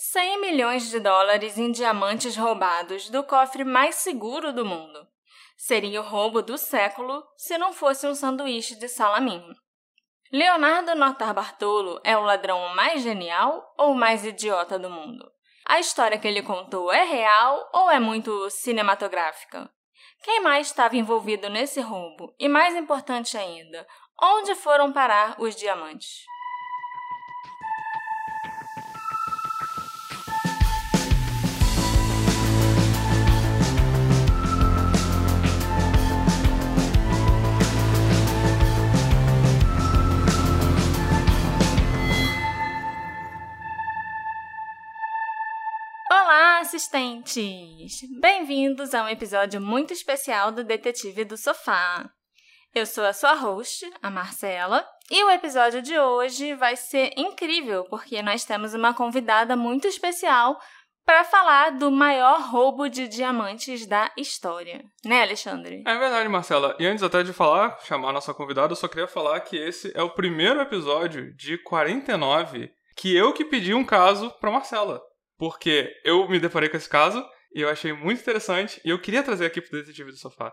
100 milhões de dólares em diamantes roubados do cofre mais seguro do mundo. Seria o roubo do século se não fosse um sanduíche de salaminho. Leonardo Notarbartolo é o ladrão mais genial ou mais idiota do mundo? A história que ele contou é real ou é muito cinematográfica? Quem mais estava envolvido nesse roubo? E mais importante ainda, onde foram parar os diamantes? Assistentes! Bem-vindos a um episódio muito especial do Detetive do Sofá. Eu sou a sua host, a Marcela, e o episódio de hoje vai ser incrível porque nós temos uma convidada muito especial para falar do maior roubo de diamantes da história. Né, Alexandre? É verdade, Marcela. E antes até de falar, chamar a nossa convidada, eu só queria falar que esse é o primeiro episódio de 49 que eu que pedi um caso para Marcela porque eu me deparei com esse caso e eu achei muito interessante e eu queria trazer aqui pro Detetive do Sofá.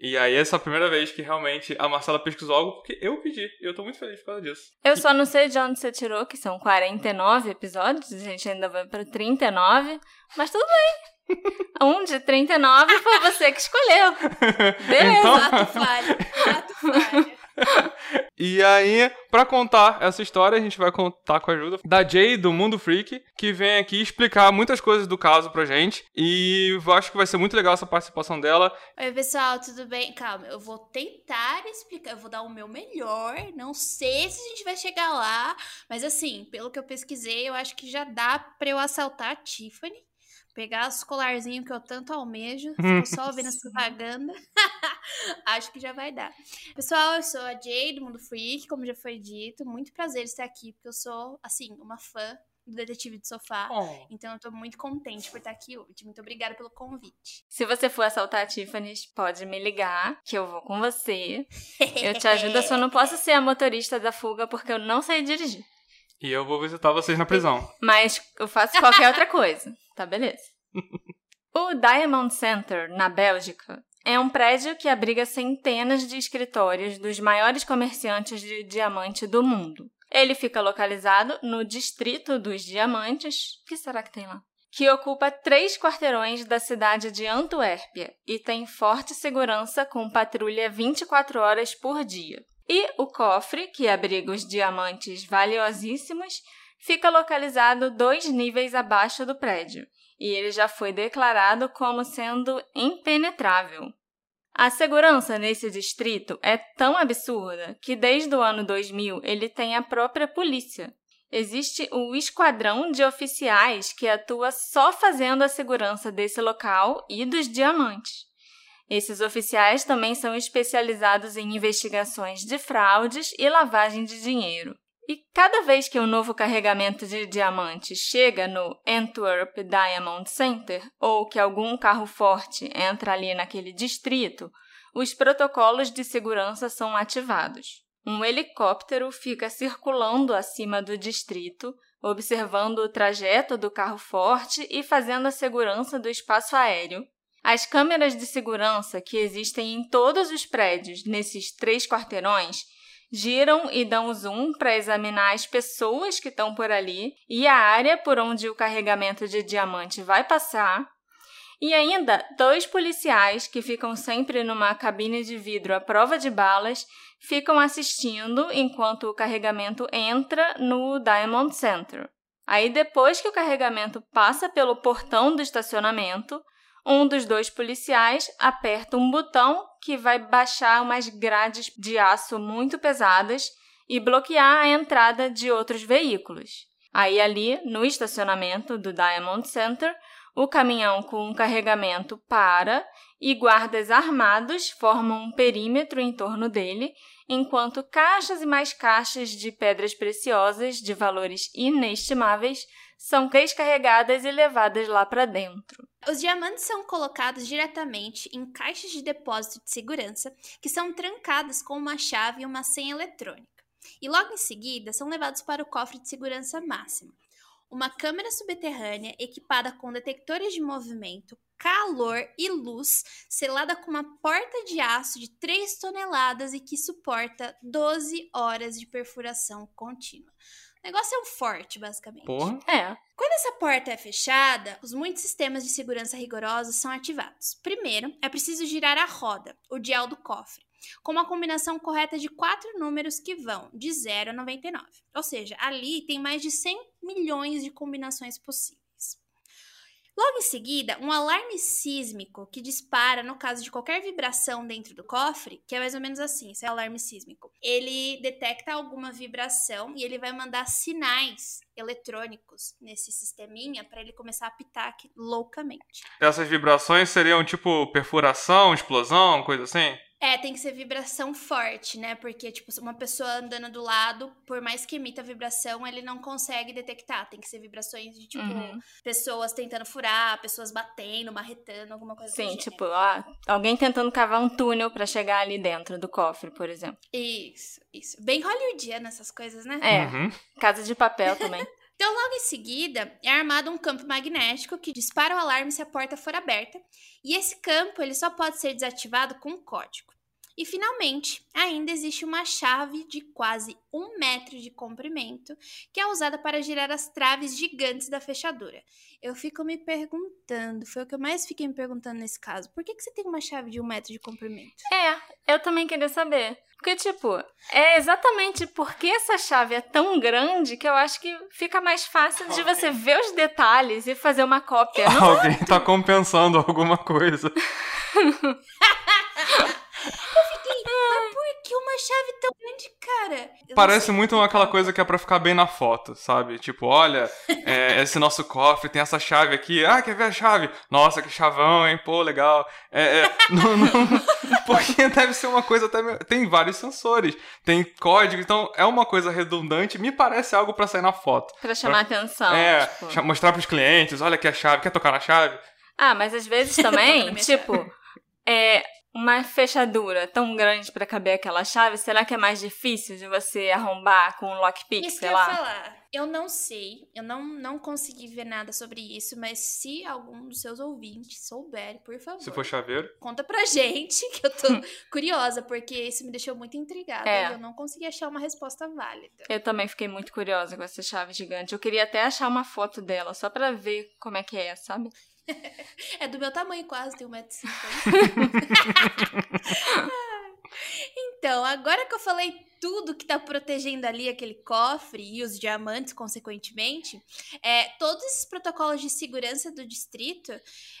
E aí, essa é a primeira vez que realmente a Marcela pesquisou algo porque eu pedi. E eu tô muito feliz por causa disso. Eu só não sei de onde você tirou, que são 49 episódios, a gente ainda vai pra 39, mas tudo bem. Um de 39 foi você que escolheu. Beleza. Então... Ato falho. Ato falho. e aí, para contar essa história, a gente vai contar com a ajuda da Jay do Mundo Freak, que vem aqui explicar muitas coisas do caso pra gente. E eu acho que vai ser muito legal essa participação dela. Oi, pessoal, tudo bem? Calma, eu vou tentar explicar, eu vou dar o meu melhor. Não sei se a gente vai chegar lá, mas assim, pelo que eu pesquisei, eu acho que já dá pra eu assaltar a Tiffany pegar os colarzinhos que eu tanto almejo, fico só vendo as propagandas. Acho que já vai dar. Pessoal, eu sou a Jay do Mundo Freak, como já foi dito. Muito prazer estar aqui, porque eu sou, assim, uma fã do Detetive de Sofá. Oh. Então eu tô muito contente por estar aqui hoje. Muito obrigada pelo convite. Se você for assaltar a Tiffany, pode me ligar, que eu vou com você. Eu te ajudo, eu só não posso ser a motorista da fuga porque eu não sei dirigir. E eu vou visitar vocês na prisão. Mas eu faço qualquer outra coisa. Tá, beleza. o Diamond Center, na Bélgica, é um prédio que abriga centenas de escritórios dos maiores comerciantes de diamante do mundo. Ele fica localizado no Distrito dos Diamantes. O que será que tem lá? Que ocupa três quarteirões da cidade de Antuérpia e tem forte segurança com patrulha 24 horas por dia. E o cofre, que abriga os diamantes valiosíssimos, fica localizado dois níveis abaixo do prédio, e ele já foi declarado como sendo impenetrável. A segurança nesse distrito é tão absurda que desde o ano 2000 ele tem a própria polícia. Existe o esquadrão de oficiais que atua só fazendo a segurança desse local e dos diamantes. Esses oficiais também são especializados em investigações de fraudes e lavagem de dinheiro. E cada vez que um novo carregamento de diamantes chega no Antwerp Diamond Center ou que algum carro forte entra ali naquele distrito, os protocolos de segurança são ativados. Um helicóptero fica circulando acima do distrito, observando o trajeto do carro forte e fazendo a segurança do espaço aéreo, as câmeras de segurança que existem em todos os prédios nesses três quarteirões giram e dão zoom para examinar as pessoas que estão por ali e a área por onde o carregamento de diamante vai passar. E ainda dois policiais que ficam sempre numa cabine de vidro à prova de balas ficam assistindo enquanto o carregamento entra no Diamond Center. Aí, depois que o carregamento passa pelo portão do estacionamento, um dos dois policiais aperta um botão que vai baixar umas grades de aço muito pesadas e bloquear a entrada de outros veículos. Aí, ali no estacionamento do Diamond Center, o caminhão com um carregamento para e guardas armados formam um perímetro em torno dele, enquanto caixas e mais caixas de pedras preciosas de valores inestimáveis são descarregadas e levadas lá para dentro. Os diamantes são colocados diretamente em caixas de depósito de segurança que são trancadas com uma chave e uma senha eletrônica. E logo em seguida são levados para o cofre de segurança máxima, uma câmera subterrânea equipada com detectores de movimento, calor e luz, selada com uma porta de aço de 3 toneladas e que suporta 12 horas de perfuração contínua. O negócio é um forte, basicamente. Porra. É. Quando essa porta é fechada, os muitos sistemas de segurança rigorosos são ativados. Primeiro, é preciso girar a roda, o dial do cofre, com uma combinação correta de quatro números que vão de 0 a 99. Ou seja, ali tem mais de 100 milhões de combinações possíveis. Logo em seguida, um alarme sísmico que dispara no caso de qualquer vibração dentro do cofre, que é mais ou menos assim, esse é alarme sísmico. Ele detecta alguma vibração e ele vai mandar sinais eletrônicos nesse sisteminha para ele começar a apitar aqui loucamente. Essas vibrações seriam tipo perfuração, explosão, coisa assim? É, tem que ser vibração forte, né? Porque, tipo, uma pessoa andando do lado, por mais que emita vibração, ele não consegue detectar. Tem que ser vibrações de, tipo, Uhum. pessoas tentando furar, pessoas batendo, marretando, alguma coisa Sim, do gênero. tipo, ó, alguém tentando cavar um túnel pra chegar ali dentro do cofre, por exemplo. Isso, isso. Bem hollywoodiano essas coisas, né? É, Uhum. casa de papel também. Então, logo em seguida, é armado um campo magnético que dispara o alarme se a porta for aberta, e esse campo ele só pode ser desativado com um código. E finalmente, ainda existe uma chave de quase um metro de comprimento que é usada para girar as traves gigantes da fechadura. Eu fico me perguntando, foi o que eu mais fiquei me perguntando nesse caso, por que, que você tem uma chave de um metro de comprimento? É, eu também queria saber. Porque, tipo, é exatamente porque essa chave é tão grande que eu acho que fica mais fácil de você ver os detalhes e fazer uma cópia. Não Alguém tá compensando alguma coisa. uma chave tão grande, cara? Eu Parece muito aquela coisa que é pra ficar bem na foto, sabe? Tipo, olha, é, esse nosso cofre tem essa chave aqui. Ah, quer ver a chave? Nossa, que chavão, hein? Pô, legal. É, é, não, não, porque deve ser uma coisa até. Tem vários sensores, tem código, então é uma coisa redundante. Me parece algo pra sair na foto. pra chamar atenção. é, tipo. mostrar pros clientes: olha aqui a chave, quer tocar na chave? Ah, mas às vezes também, tipo, é uma fechadura tão grande pra caber aquela chave, será que é mais difícil de você arrombar com um lockpick, Isso que sei eu lá? falar. Eu não sei, eu não, não consegui ver nada sobre isso, mas se algum dos seus ouvintes souber, por favor, Se for chaveiro. conta pra gente, que eu tô curiosa, porque isso me deixou muito intrigada É. e eu não consegui achar uma resposta válida. Eu também fiquei muito curiosa com essa chave gigante. Eu queria até achar uma foto dela, só pra ver como é que é, sabe? É do meu tamanho quase, tem 1,50m. então, agora que eu falei tudo que tá protegendo ali aquele cofre e os diamantes, consequentemente, é, todos esses protocolos de segurança do distrito,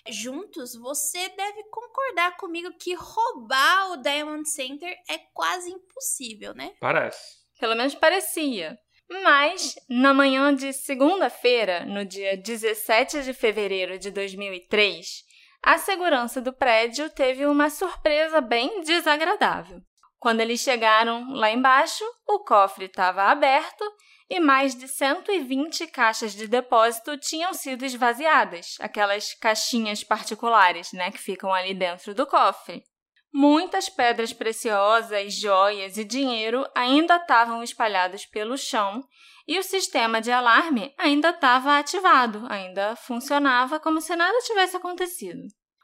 juntos, você deve concordar comigo que roubar o Diamond Center é quase impossível, né? Parece. Pelo menos parecia. Mas, na manhã de segunda-feira, no dia 17 de fevereiro de 2003, a segurança do prédio teve uma surpresa bem desagradável. Quando eles chegaram lá embaixo, o cofre estava aberto e mais de 120 caixas de depósito tinham sido esvaziadas, aquelas caixinhas particulares, né, que ficam ali dentro do cofre. Muitas pedras preciosas, joias e dinheiro ainda estavam espalhados pelo chão e o sistema de alarme ainda estava ativado, ainda funcionava como se nada tivesse acontecido.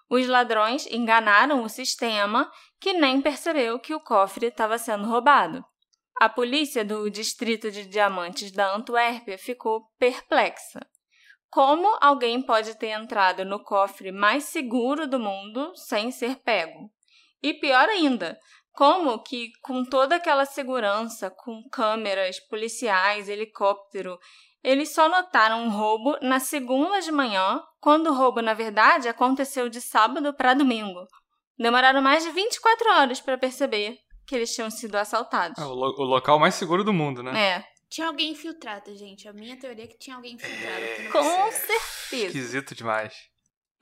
Os ladrões enganaram o sistema, que nem percebeu que o cofre estava sendo roubado. A polícia do Distrito de Diamantes da Antuérpia ficou perplexa. Como alguém pode ter entrado no cofre mais seguro do mundo sem ser pego? E pior ainda, como que com toda aquela segurança, com câmeras, policiais, helicóptero, eles só notaram um roubo na segunda de manhã, quando o roubo, na verdade, aconteceu de sábado para domingo. Demoraram mais de 24 horas para perceber que eles tinham sido assaltados. É o, lo- o local mais seguro do mundo, né? É, Tinha alguém infiltrado, gente. A minha teoria é que tinha alguém infiltrado. com certeza. Esquisito demais.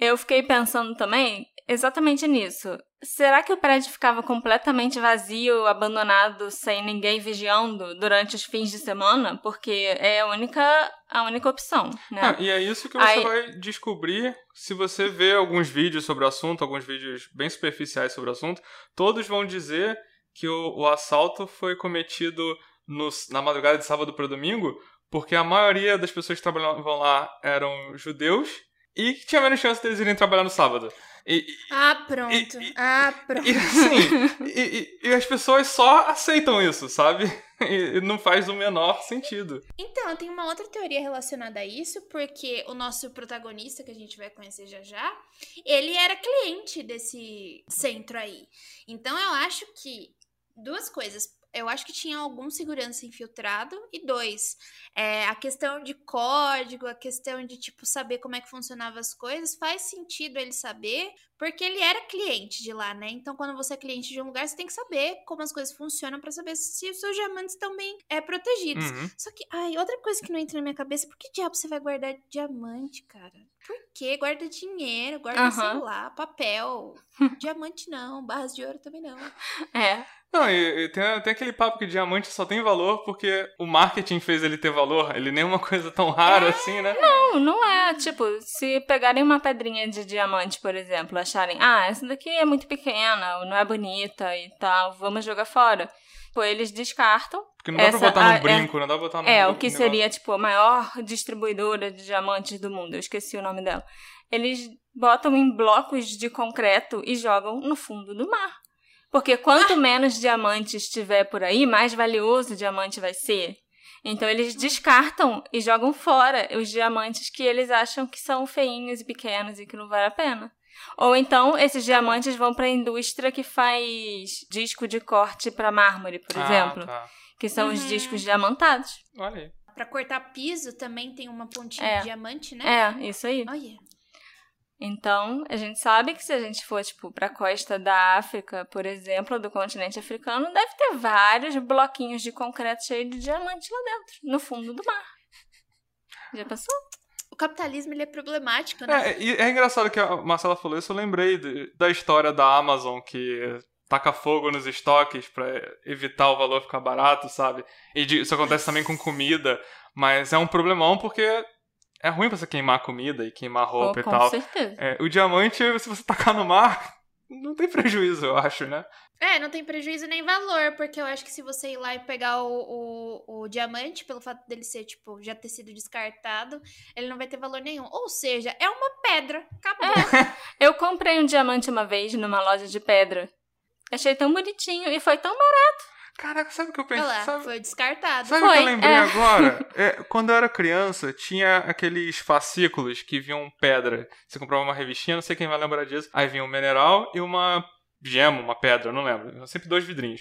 Eu fiquei pensando também exatamente nisso. Será que o prédio ficava completamente vazio, abandonado, sem ninguém vigiando durante os fins de semana? Porque é a única, a única opção, né? Ah, e é isso que você Aí- vai descobrir se você ver alguns vídeos sobre o assunto, alguns vídeos bem superficiais sobre o assunto. Todos vão dizer que o, o assalto foi cometido no- na madrugada de sábado para domingo porque a maioria das pessoas que trabalhavam lá eram judeus e tinha menos chance deles irem trabalhar no sábado. E, ah, pronto. E, ah, pronto. E, assim, e, e, as pessoas só aceitam isso, sabe? E não faz o menor sentido. Então, tenho uma outra teoria relacionada a isso, porque o nosso protagonista, que a gente vai conhecer já já, ele era cliente desse centro aí. Então, eu acho que duas coisas eu acho que tinha algum segurança infiltrado. E dois, é, a questão de código, a questão de, tipo, saber como é que funcionavam as coisas, faz sentido ele saber, porque ele era cliente de lá, né? Então, quando você é cliente de um lugar, você tem que saber como as coisas funcionam para saber se os seus diamantes estão bem é, protegidos. Uhum. Só que, ai, outra coisa que não entra na minha cabeça, por que diabo você vai guardar diamante, cara? Por que? Guarda dinheiro, guarda, uhum. lá, papel. diamante não, barras de ouro também não. É. Não, e, e tem, tem, aquele papo que diamante só tem valor porque o marketing fez ele ter valor. Ele nem é uma coisa tão rara é. assim, né? Não, não é. Tipo, se pegarem uma pedrinha de diamante, por exemplo, acharem, ah, essa daqui é muito pequena, não é bonita e tal, vamos jogar fora. Pô, eles descartam. Porque não dá essa, pra botar num a, brinco, é, não dá pra botar num É, o que negócio. seria, tipo, a maior distribuidora de diamantes do mundo. Eu esqueci o nome dela. Eles botam em blocos de concreto e jogam no fundo do mar. Porque quanto menos diamantes tiver por aí, mais valioso o diamante vai ser. Então eles descartam e jogam fora os diamantes que eles acham que são feinhos e pequenos e que não vale a pena. Ou então esses diamantes vão para a indústria que faz disco de corte para mármore, por Ah, exemplo, tá. que são os Uhum. discos diamantados. Olha aí. Pra cortar piso também tem uma pontinha É. de diamante, né? É, isso aí. Olha. Então, a gente sabe que se a gente for, tipo, pra costa da África, por exemplo, do continente africano, deve ter vários bloquinhos de concreto cheio de diamante lá dentro, no fundo do mar. Já passou? O capitalismo ele é problemático, né? É, e é engraçado que a Marcela falou isso, eu lembrei de- da história da Amazon que taca fogo nos estoques pra evitar o valor ficar barato, sabe? E de- isso acontece também com comida, mas é um problemão porque é ruim você queimar comida e queimar roupa e com tal. certeza. É, o diamante, se você tacar no mar, não tem prejuízo, eu acho, né? É, não tem prejuízo nem valor, porque eu acho que se você ir lá e pegar o, o, o diamante, pelo fato dele ser, tipo, já ter sido descartado, ele não vai ter valor nenhum. Ou seja, é uma pedra. Acabou. Eu comprei um diamante uma vez numa loja de pedra. Achei tão bonitinho e foi tão barato. Caraca, sabe o que eu Olha pensei? lá, Sabe, foi descartado. Sabe o que eu Foi, lembrei é. agora? É, quando eu era criança, tinha aqueles fascículos que vinham pedra. Você comprava uma revistinha, não sei quem vai lembrar disso. Aí vinha um mineral e uma gema, uma pedra, não lembro. Sempre dois vidrinhos.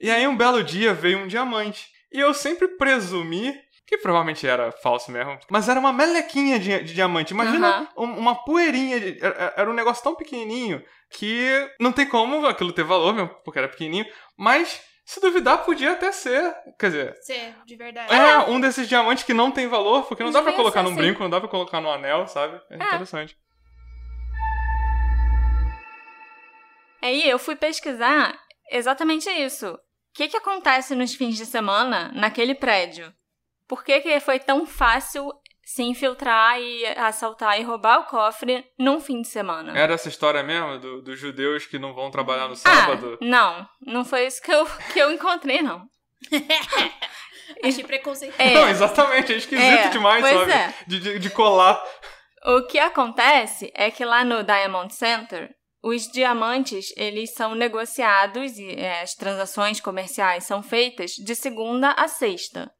E aí um belo dia veio um diamante. E eu sempre presumi que provavelmente era falso mesmo. Mas era uma melequinha de, de diamante. Imagina Aham. um- uma poeirinha. de- era, era um negócio tão pequenininho que não tem como aquilo ter valor mesmo, porque era pequenininho. Mas, se duvidar, podia até ser. Quer dizer, Ser, de verdade. é um desses diamantes que não tem valor, porque não dá pra Devia colocar num assim. brinco, não dá pra colocar no anel, sabe? É, É. interessante. Aí eu fui pesquisar exatamente isso. O que, que acontece nos fins de semana naquele prédio? Por que, que foi tão fácil se infiltrar e assaltar e roubar o cofre num fim de semana? Era essa história mesmo do- dos judeus que não vão trabalhar no sábado? Ah, não, não foi isso que eu, que eu encontrei, não. Achei preconceito. É. Não, exatamente, é esquisito É, demais, pois sabe? é. De, de, de colar. O que acontece é que lá no Diamond Center, os diamantes, eles são negociados e é, as transações comerciais são feitas de segunda a sexta.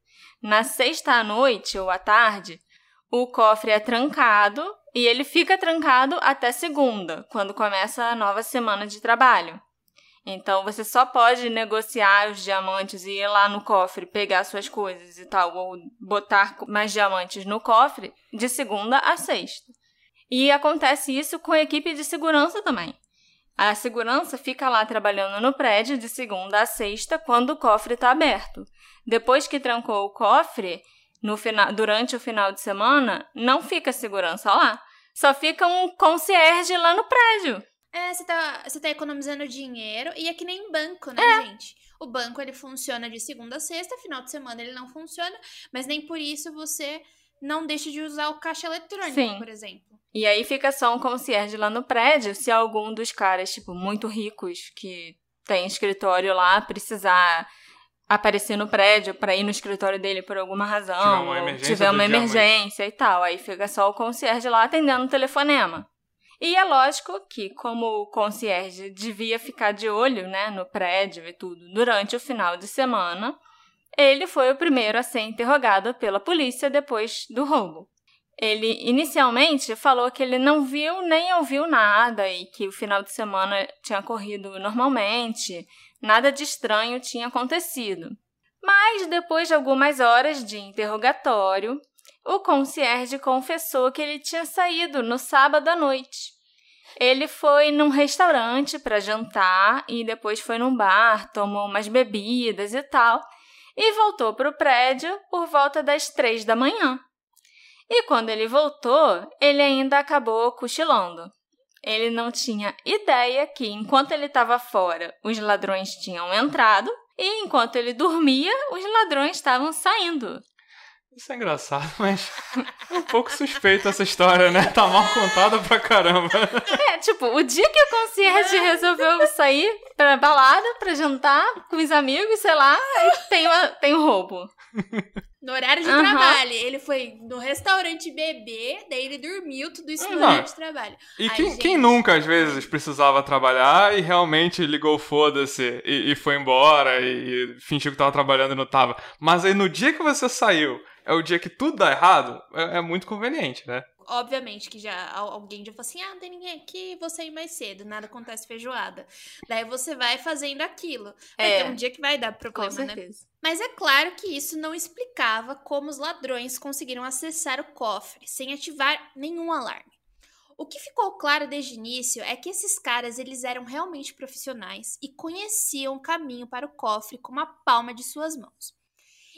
Na sexta à noite ou à tarde, o cofre é trancado e ele fica trancado até segunda, quando começa a nova semana de trabalho. Então você só pode negociar os diamantes e ir lá no cofre, pegar suas coisas e tal, ou botar mais diamantes no cofre de segunda a sexta. E acontece isso com a equipe de segurança também. A segurança fica lá trabalhando no prédio de segunda a sexta quando o cofre está aberto. Depois que trancou o cofre, no final, durante o final de semana, não fica segurança lá. Só fica um concierge lá no prédio. É, você tá, você tá economizando dinheiro e é que nem banco, né, É. gente? O banco ele funciona de segunda a sexta, final de semana ele não funciona, mas nem por isso você não deixa de usar o caixa eletrônico, Sim. por exemplo. E aí fica só um concierge lá no prédio se algum dos caras, tipo, muito ricos que tem escritório lá precisar aparecer no prédio para ir no escritório dele por alguma razão, tiver uma emergência, tiver uma emergência e tal. Aí fica só o concierge lá atendendo o telefonema. E é lógico que, como o concierge devia ficar de olho né, no prédio e tudo durante o final de semana, ele foi o primeiro a ser interrogado pela polícia depois do roubo. Ele inicialmente falou que ele não viu nem ouviu nada e que o final de semana tinha corrido normalmente, nada de estranho tinha acontecido. Mas depois de algumas horas de interrogatório, o concierge confessou que ele tinha saído no sábado à noite. Ele foi num restaurante para jantar e depois foi num bar, tomou umas bebidas e tal, e voltou para o prédio por volta das três da manhã. E quando ele voltou, ele ainda acabou cochilando. Ele não tinha ideia que, enquanto ele estava fora, os ladrões tinham entrado e, enquanto ele dormia, os ladrões estavam saindo. Isso é engraçado, mas é um pouco suspeito essa história, né? Tá mal contada pra caramba. É, tipo, o dia que o concierge resolveu sair pra balada, pra jantar com os amigos, sei lá, tem, uma, tem um roubo. No horário de uhum. trabalho. Ele foi no restaurante beber, daí ele dormiu, tudo isso no Não. horário de trabalho. E Ai, quem, gente... quem, nunca, às vezes, precisava trabalhar e realmente ligou foda-se e, e, foi embora e, e fingiu que tava trabalhando e não tava. Mas aí no dia que você saiu, é o dia que tudo dá errado, é, é muito conveniente, né? Obviamente que já alguém já falou assim: ah, não tem ninguém aqui, vou sair mais cedo, nada acontece feijoada. Daí você vai fazendo aquilo. É. Vai ter um dia que vai dar problema, Com né? certeza. né? Mas é claro que isso não explicava como os ladrões conseguiram acessar o cofre sem ativar nenhum alarme. O que ficou claro desde o início é que esses caras eles eram realmente profissionais e conheciam o caminho para o cofre com a palma de suas mãos.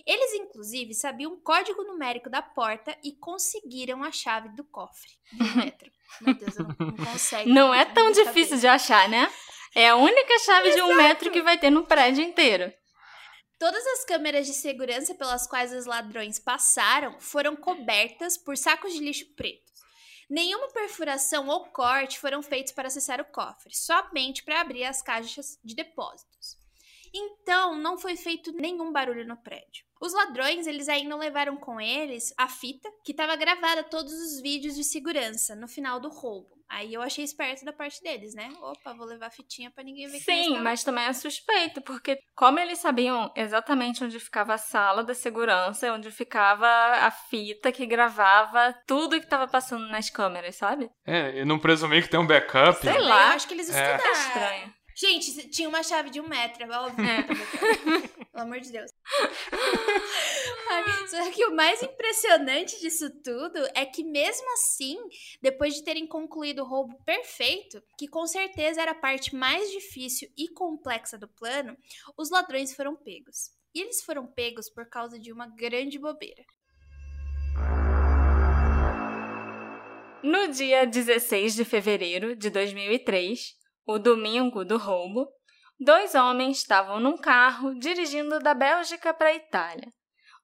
Eles, inclusive, sabiam o código numérico da porta e conseguiram a chave do cofre do metro. Meu Deus, eu não, consigo. Não é tão difícil de achar, né? É a única chave Exato. de um metro que vai ter no prédio inteiro. Todas as câmeras de segurança pelas quais os ladrões passaram foram cobertas por sacos de lixo pretos. Nenhuma perfuração ou corte foram feitos para acessar o cofre, somente para abrir as caixas de depósitos. Então, não foi feito nenhum barulho no prédio. Os ladrões, eles ainda levaram com eles a fita que estava gravada todos os vídeos de segurança no final do roubo. Aí eu achei esperto da parte deles, né? Opa, vou levar a fitinha para ninguém ver Sim, mas também é suspeito, porque como eles sabiam exatamente onde ficava a sala da segurança, onde ficava a fita que gravava tudo que estava passando nas câmeras, sabe? É, e não presumir que tem um backup. Sei lá. Eu acho que eles estudaram. É, é estranho. Gente, tinha uma chave de um metro, é óbvio. É. Pelo amor de Deus. Só que o mais impressionante disso tudo é que, mesmo assim, depois de terem concluído o roubo perfeito, que com certeza era a parte mais difícil e complexa do plano, os ladrões foram pegos. E eles foram pegos por causa de uma grande bobeira. No dia 16 de fevereiro de 2003, o domingo do roubo, dois homens estavam num carro dirigindo da Bélgica para a Itália.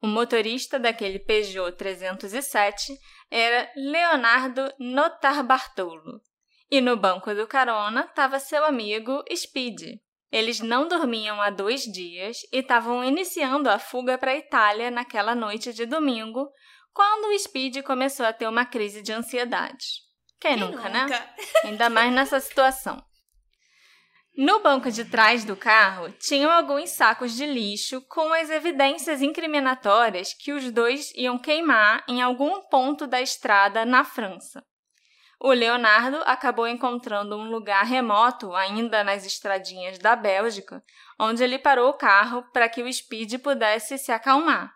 O motorista daquele Peugeot 307 era Leonardo Notar Bartolo. E no banco do carona estava seu amigo Speed. Eles não dormiam há dois dias e estavam iniciando a fuga para a Itália naquela noite de domingo, quando o Speed começou a ter uma crise de ansiedade. Quem, Quem nunca, né? nunca, né? Ainda mais nessa situação. No banco de trás do carro tinham alguns sacos de lixo com as evidências incriminatórias que os dois iam queimar em algum ponto da estrada na França. O Leonardo acabou encontrando um lugar remoto, ainda nas estradinhas da Bélgica, onde ele parou o carro para que o Speed pudesse se acalmar.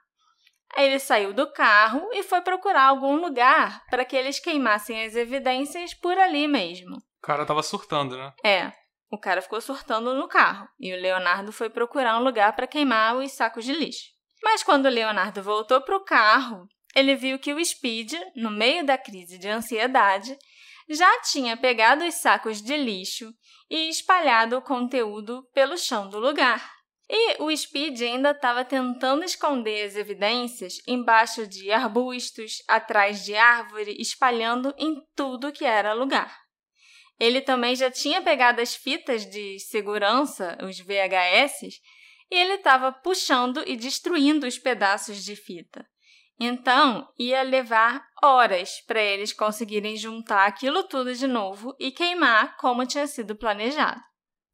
Ele saiu do carro e foi procurar algum lugar para que eles queimassem as evidências por ali mesmo. O cara estava surtando, né? É. O cara ficou surtando no carro e o Leonardo foi procurar um lugar para queimar os sacos de lixo. Mas quando o Leonardo voltou para o carro, ele viu que o Speed, no meio da crise de ansiedade, já tinha pegado os sacos de lixo e espalhado o conteúdo pelo chão do lugar. E o Speed ainda estava tentando esconder as evidências embaixo de arbustos, atrás de árvore, espalhando em tudo que era lugar. Ele também já tinha pegado as fitas de segurança, os VHS, e ele estava puxando e destruindo os pedaços de fita. Então, ia levar horas para eles conseguirem juntar aquilo tudo de novo e queimar como tinha sido planejado.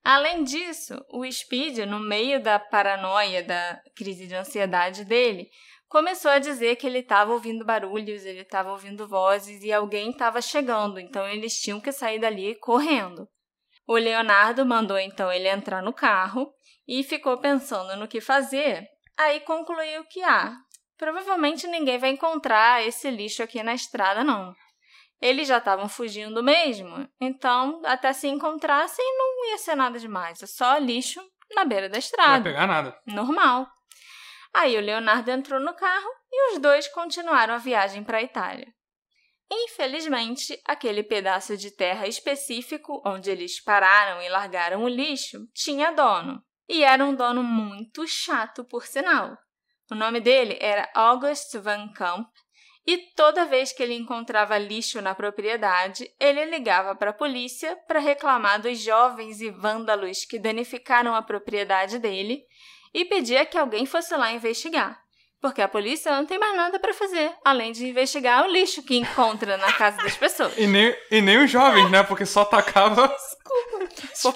Além disso, o Speed, no meio da paranoia, da crise de ansiedade dele, começou a dizer que ele estava ouvindo barulhos, ele estava ouvindo vozes e alguém estava chegando, então eles tinham que sair dali correndo. O Leonardo mandou então ele entrar no carro e ficou pensando no que fazer. Aí concluiu que, ah, provavelmente ninguém vai encontrar esse lixo aqui na estrada, não. Eles já estavam fugindo mesmo, então até se encontrassem não ia ser nada demais, é só lixo na beira da estrada. Não vai pegar nada. Normal. Aí o Leonardo entrou no carro e os dois continuaram a viagem para a Itália. Infelizmente, aquele pedaço de terra específico onde eles pararam e largaram o lixo tinha dono. E era um dono muito chato, por sinal. O nome dele era August Van Camp, e toda vez que ele encontrava lixo na propriedade, ele ligava para a polícia para reclamar dos jovens e vândalos que danificaram a propriedade dele e pedia que alguém fosse lá investigar. Porque a polícia não tem mais nada para fazer, além de investigar o lixo que encontra na casa das pessoas. E nem, e nem os jovens, né? Porque só tacava. Desculpa. Só...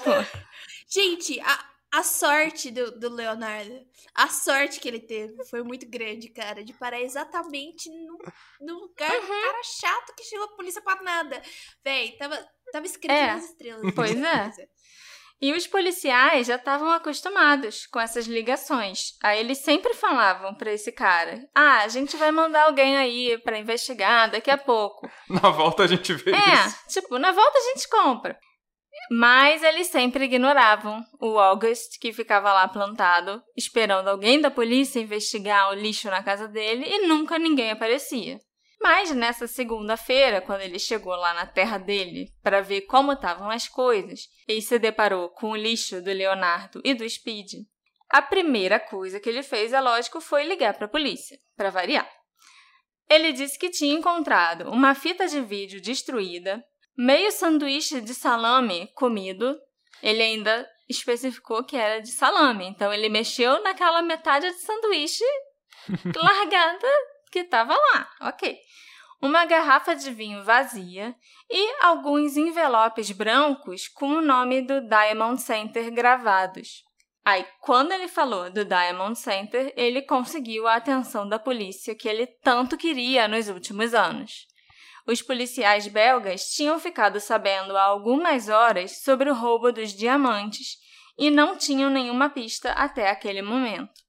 Gente, a, a sorte do, do Leonardo, a sorte que ele teve foi muito grande, cara, de parar exatamente no, no lugar Uhum. do cara chato que chegou a polícia pra nada. Véi, tava, tava escrito É. nas estrelas. Pois é. E os policiais já estavam acostumados com essas ligações. Aí eles sempre falavam para esse cara: "Ah, a gente vai mandar alguém aí para investigar daqui a pouco". Na volta a gente vê É, isso. tipo, na volta a gente compra. Mas eles sempre ignoravam o August, que ficava lá plantado, esperando alguém da polícia investigar o lixo na casa dele e nunca ninguém aparecia. Mas nessa segunda-feira, quando ele chegou lá na terra dele para ver como estavam as coisas e se deparou com o lixo do Leonardo e do Speed, a primeira coisa que ele fez, é lógico, foi ligar para a polícia, para variar. Ele disse que tinha encontrado uma fita de vídeo destruída, meio sanduíche de salame comido. Ele ainda especificou que era de salame, então ele mexeu naquela metade de sanduíche largada que estava lá. Ok. Uma garrafa de vinho vazia e alguns envelopes brancos com o nome do Diamond Center gravados. Aí, quando ele falou do Diamond Center, ele conseguiu a atenção da polícia que ele tanto queria nos últimos anos. Os policiais belgas tinham ficado sabendo há algumas horas sobre o roubo dos diamantes e não tinham nenhuma pista até aquele momento.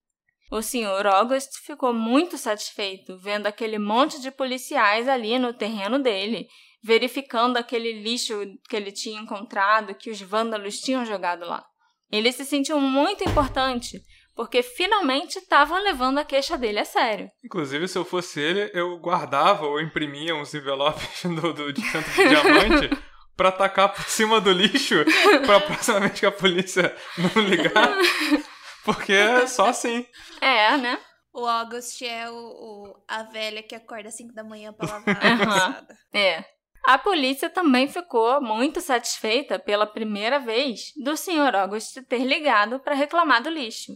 O Sr. August ficou muito satisfeito vendo aquele monte de policiais ali no terreno dele, verificando aquele lixo que ele tinha encontrado, que os vândalos tinham jogado lá. Ele se sentiu muito importante, porque finalmente estavam levando a queixa dele a sério. Inclusive, se eu fosse ele, eu guardava ou imprimia uns envelopes do, do de centro de diamante pra tacar por cima do lixo pra próxima vez que a polícia não ligar. Porque é só assim. É, né? O August é o, o- a velha que acorda às 5 da manhã pra lavar a calçada. É. A polícia também ficou muito satisfeita pela primeira vez do Sr. August ter ligado para reclamar do lixo.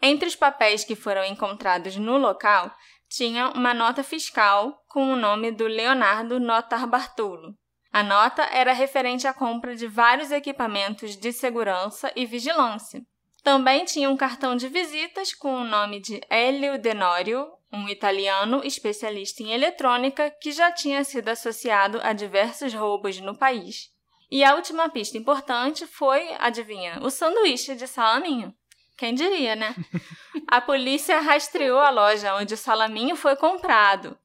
Entre os papéis que foram encontrados no local, tinha uma nota fiscal com o nome do Leonardo Notar Bartolo. A nota era referente à compra de vários equipamentos de segurança e vigilância. Também tinha um cartão de visitas com o nome de Elio Denorio, um italiano especialista em eletrônica que já tinha sido associado a diversos roubos no país. E a última pista importante foi, adivinha, o sanduíche de salaminho. Quem diria, né? A polícia rastreou a loja onde o salaminho foi comprado,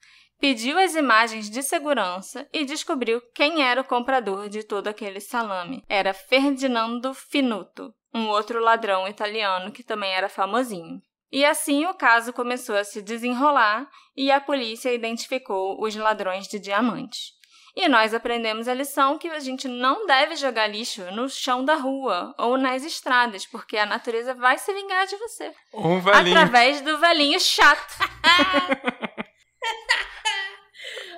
pediu as imagens de segurança e descobriu quem era o comprador de todo aquele salame. Era Ferdinando Finuto, um outro ladrão italiano que também era famosinho. E assim o caso começou a se desenrolar e a polícia identificou os ladrões de diamantes. E nós aprendemos a lição que a gente não deve jogar lixo no chão da rua ou nas estradas, porque a natureza vai se vingar de você. Um velhinho. Através do velhinho chato.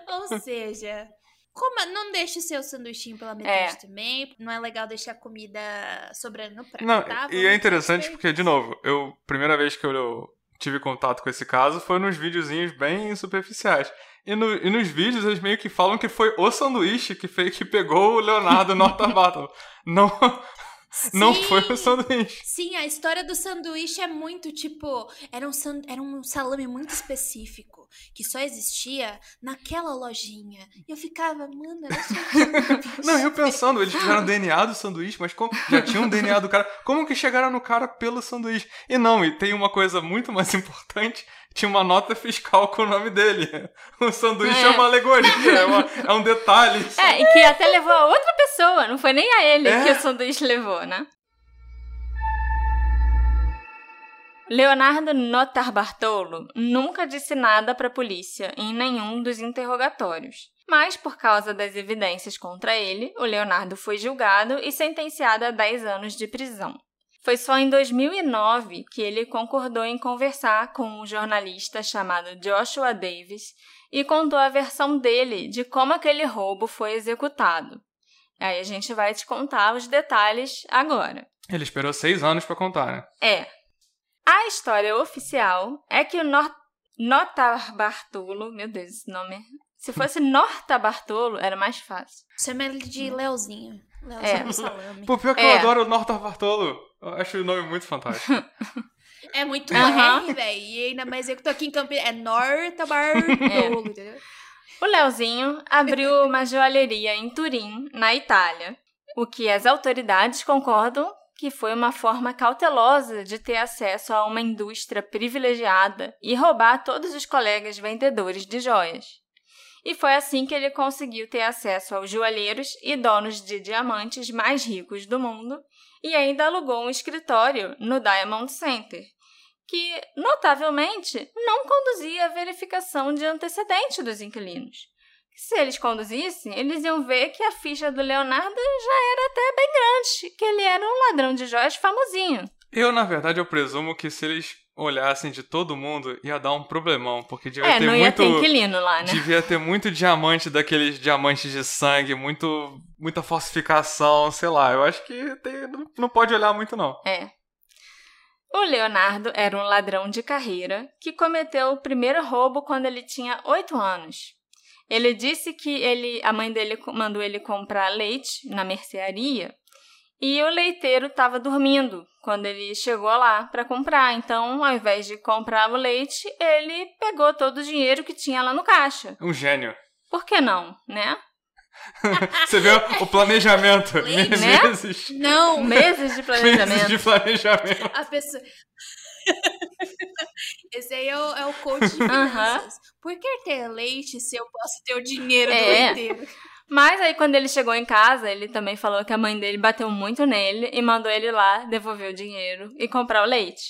Ou seja, Coma, não deixe seu sanduichinho pela metade também. Não é legal deixar comida sobrando no prato, Não, tá? e é interessante porque, de novo, eu primeira vez que eu tive contato com esse caso foi nos videozinhos bem superficiais. E, no- e nos vídeos eles meio que falam que foi o sanduíche que, fez, que pegou o Leonardo Norton Battle. Não, não foi o sanduíche. Sim, a história do sanduíche é muito tipo. Era um, san- era um salame muito específico que só existia naquela lojinha. E eu ficava, mano, era só sanduíche. Não, eu pensando, eles tiveram DNA do sanduíche, mas como já tinha um DNA do cara, como que chegaram no cara pelo sanduíche? E não, e tem uma coisa muito mais importante, tinha uma nota fiscal com o nome dele. O sanduíche é, É. uma alegoria, é, uma- é um detalhe. É, e que até levou a outra pessoa, não foi nem a ele É. que o sanduíche levou, né? Leonardo Notar Bartolo nunca disse nada para a polícia em nenhum dos interrogatórios. Mas, por causa das evidências contra ele, o Leonardo foi julgado e sentenciado a 10 anos de prisão. Foi só em 2009 que ele concordou em conversar com um jornalista chamado Joshua Davis e contou a versão dele de como aquele roubo foi executado. Aí a gente vai te contar os detalhes agora. Ele esperou seis anos pra contar, né? É. A história oficial é que o Nor Notar Bartolo, meu Deus, esse nome. Se fosse Norta Bartolo, era mais fácil. Chama ele de Leozinho. Leozinho É. salame. Pô, pior que É. eu adoro o Norton Bartolo. Eu acho o nome muito fantástico. É muito Aham. R, velho. E ainda mais eu que tô aqui em Campinas. É Norta Bartolo, entendeu? O Leozinho abriu uma joalheria em Turim, na Itália, o que as autoridades concordam que foi uma forma cautelosa de ter acesso a uma indústria privilegiada e roubar todos os colegas vendedores de joias. E foi assim que ele conseguiu ter acesso aos joalheiros e donos de diamantes mais ricos do mundo e ainda alugou um escritório no Diamond Center, que, notavelmente, não conduzia a verificação de antecedente dos inquilinos. Se eles conduzissem, eles iam ver que a ficha do Leonardo já era até bem grande, que ele era um ladrão de joias famosinho. Eu, na verdade, eu presumo que se eles olhassem de todo mundo, ia dar um problemão, porque devia é, ter não ia muito. ter inquilino lá, né? Devia ter muito diamante daqueles diamantes de sangue, muito, muita falsificação, sei lá. Eu acho que tem- não- não pode olhar muito, não. É. O Leonardo era um ladrão de carreira que cometeu o primeiro roubo quando ele tinha 8 anos. Ele disse que ele, a mãe dele mandou ele comprar leite na mercearia e o leiteiro estava dormindo quando ele chegou lá para comprar. Então, ao invés de comprar o leite, ele pegou todo o dinheiro que tinha lá no caixa. Um gênio. Por que não, né? Você vê o planejamento. Leite, né? Meses, Não! Meses de meses planejamento. de planejamento. A pessoa. Esse aí é o, é o coach de finanças. Por que ter leite se eu posso ter o dinheiro do É. leiteiro? Mas aí, quando ele chegou em casa, ele também falou que a mãe dele bateu muito nele e mandou ele lá devolver o dinheiro e comprar o leite.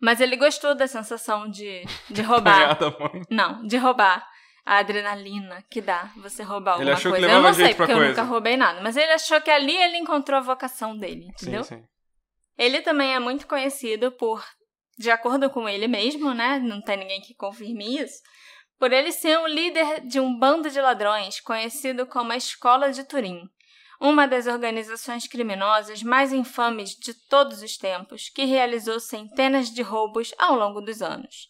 Mas ele gostou da sensação de, de roubar. Não, de roubar. A adrenalina que dá você roubar Ele alguma achou que coisa. Eu levava não sei, porque eu coisa. nunca roubei nada. Mas ele achou que ali ele encontrou a vocação dele, entendeu? Sim, sim. Ele também é muito conhecido por, de acordo com ele mesmo, né? Não tem ninguém que confirme isso. Por ele ser o líder de um bando de ladrões conhecido como a Escola de Turim, uma das organizações criminosas mais infames de todos os tempos, que realizou centenas de roubos ao longo dos anos.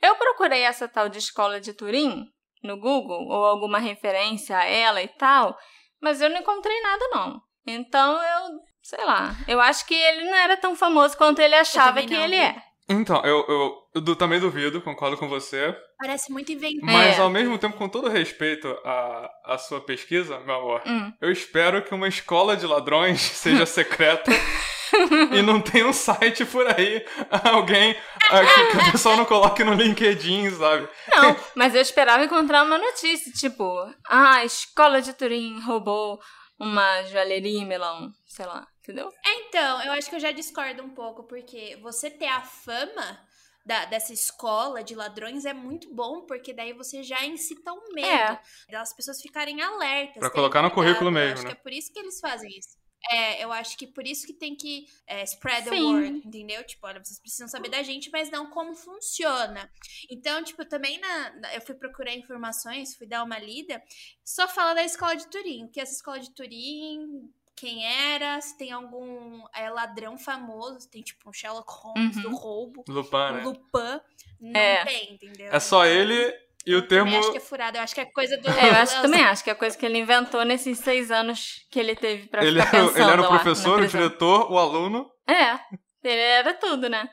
Eu procurei essa tal de Escola de Turim no Google ou alguma referência a ela e tal, mas eu não encontrei nada não. Então eu Sei lá. Eu acho que ele não era tão famoso quanto ele achava que não, ele é. Então, eu, eu, eu também duvido, concordo com você. Parece muito inventado. Mas É. ao mesmo tempo, com todo respeito à, à sua pesquisa, meu amor, Hum. eu espero que uma escola de ladrões seja secreta e não tenha um site por aí, alguém ah, que, que o pessoal não coloque no LinkedIn, sabe? Não, mas eu esperava encontrar uma notícia, tipo, ah, a escola de Turim roubou uma joalheria em Milão, sei lá, entendeu? Então, eu acho que eu já discordo um pouco, porque você ter a fama da- dessa escola de ladrões é muito bom, porque daí você já incita o medo É. das pessoas ficarem alertas. Pra colocar no cuidado. currículo Eu mesmo, Acho né? que é por isso que eles fazem isso. É, eu acho que por isso que tem que é, spread the Sim. word, entendeu? Tipo, olha, vocês precisam saber da gente, mas não como funciona. Então, tipo, também na, na- eu fui procurar informações, fui dar uma lida, só fala da escola de Turim, que essa escola de Turim, quem era, se tem algum é, ladrão famoso, se tem tipo um Sherlock Holmes Uhum. do roubo, Lupin, né? Lupin, não É. tem, entendeu? É só Então, ele e o eu também termo. acho que é furado, eu acho que é coisa do... É, eu acho também acho que é coisa que ele inventou nesses seis anos que ele teve pra Ele ficar era, pensando ele era o professor, o diretor, o aluno. É, ele era tudo, né?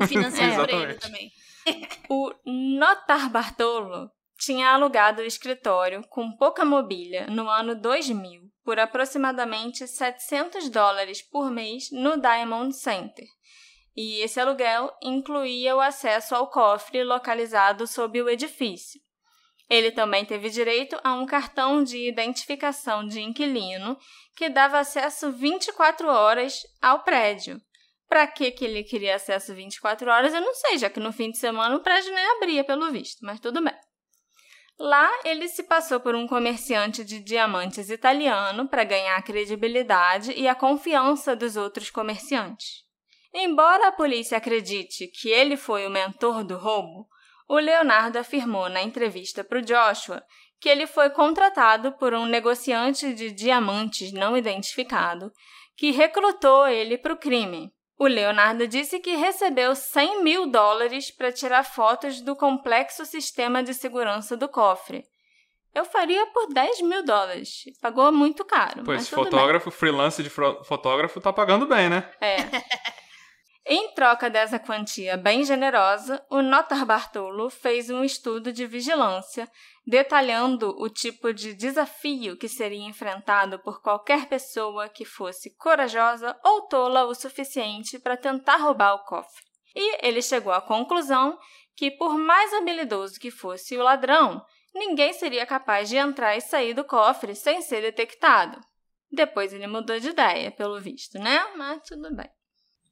E por ele Exatamente. também. O Notar Bartolo tinha alugado o escritório com pouca mobília no ano 2000 por aproximadamente 700 dólares por mês no Diamond Center. E esse aluguel incluía o acesso ao cofre localizado sob o edifício. Ele também teve direito a um cartão de identificação de inquilino que dava acesso 24 horas ao prédio. Pra que que ele queria acesso 24 horas, eu não sei, já que no fim de semana o prédio nem abria, pelo visto, mas tudo bem. Lá, ele se passou por um comerciante de diamantes italiano para ganhar a credibilidade e a confiança dos outros comerciantes. Embora a polícia acredite que ele foi o mentor do roubo, o Leonardo afirmou na entrevista para o Joshua que ele foi contratado por um negociante de diamantes não identificado que recrutou ele para o crime. O Leonardo disse que recebeu 100 mil dólares para tirar fotos do complexo sistema de segurança do cofre. Eu faria por 10 mil dólares. Pagou muito caro. Pois mas tudo bem. fotógrafo, freelance de fotógrafo, tá pagando bem, né? É. Em troca dessa quantia bem generosa, o Notar Bartolo fez um estudo de vigilância detalhando o tipo de desafio que seria enfrentado por qualquer pessoa que fosse corajosa ou tola o suficiente para tentar roubar o cofre. E ele chegou à conclusão que, por mais habilidoso que fosse o ladrão, ninguém seria capaz de entrar e sair do cofre sem ser detectado. Depois ele mudou de ideia, pelo visto, né? Mas tudo bem.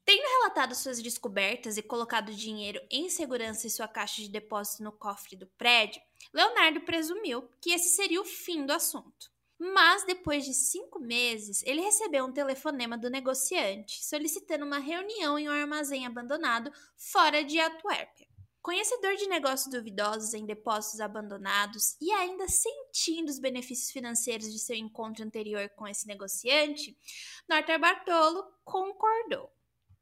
Tendo relatado suas descobertas e colocado dinheiro em segurança em sua caixa de depósito no cofre do prédio, Leonardo presumiu que esse seria o fim do assunto. Mas depois de cinco meses, ele recebeu um telefonema do negociante solicitando uma reunião em um armazém abandonado fora de Antuérpia. Conhecedor de negócios duvidosos em depósitos abandonados e ainda sentindo os benefícios financeiros de seu encontro anterior com esse negociante, Norter Bartolo concordou.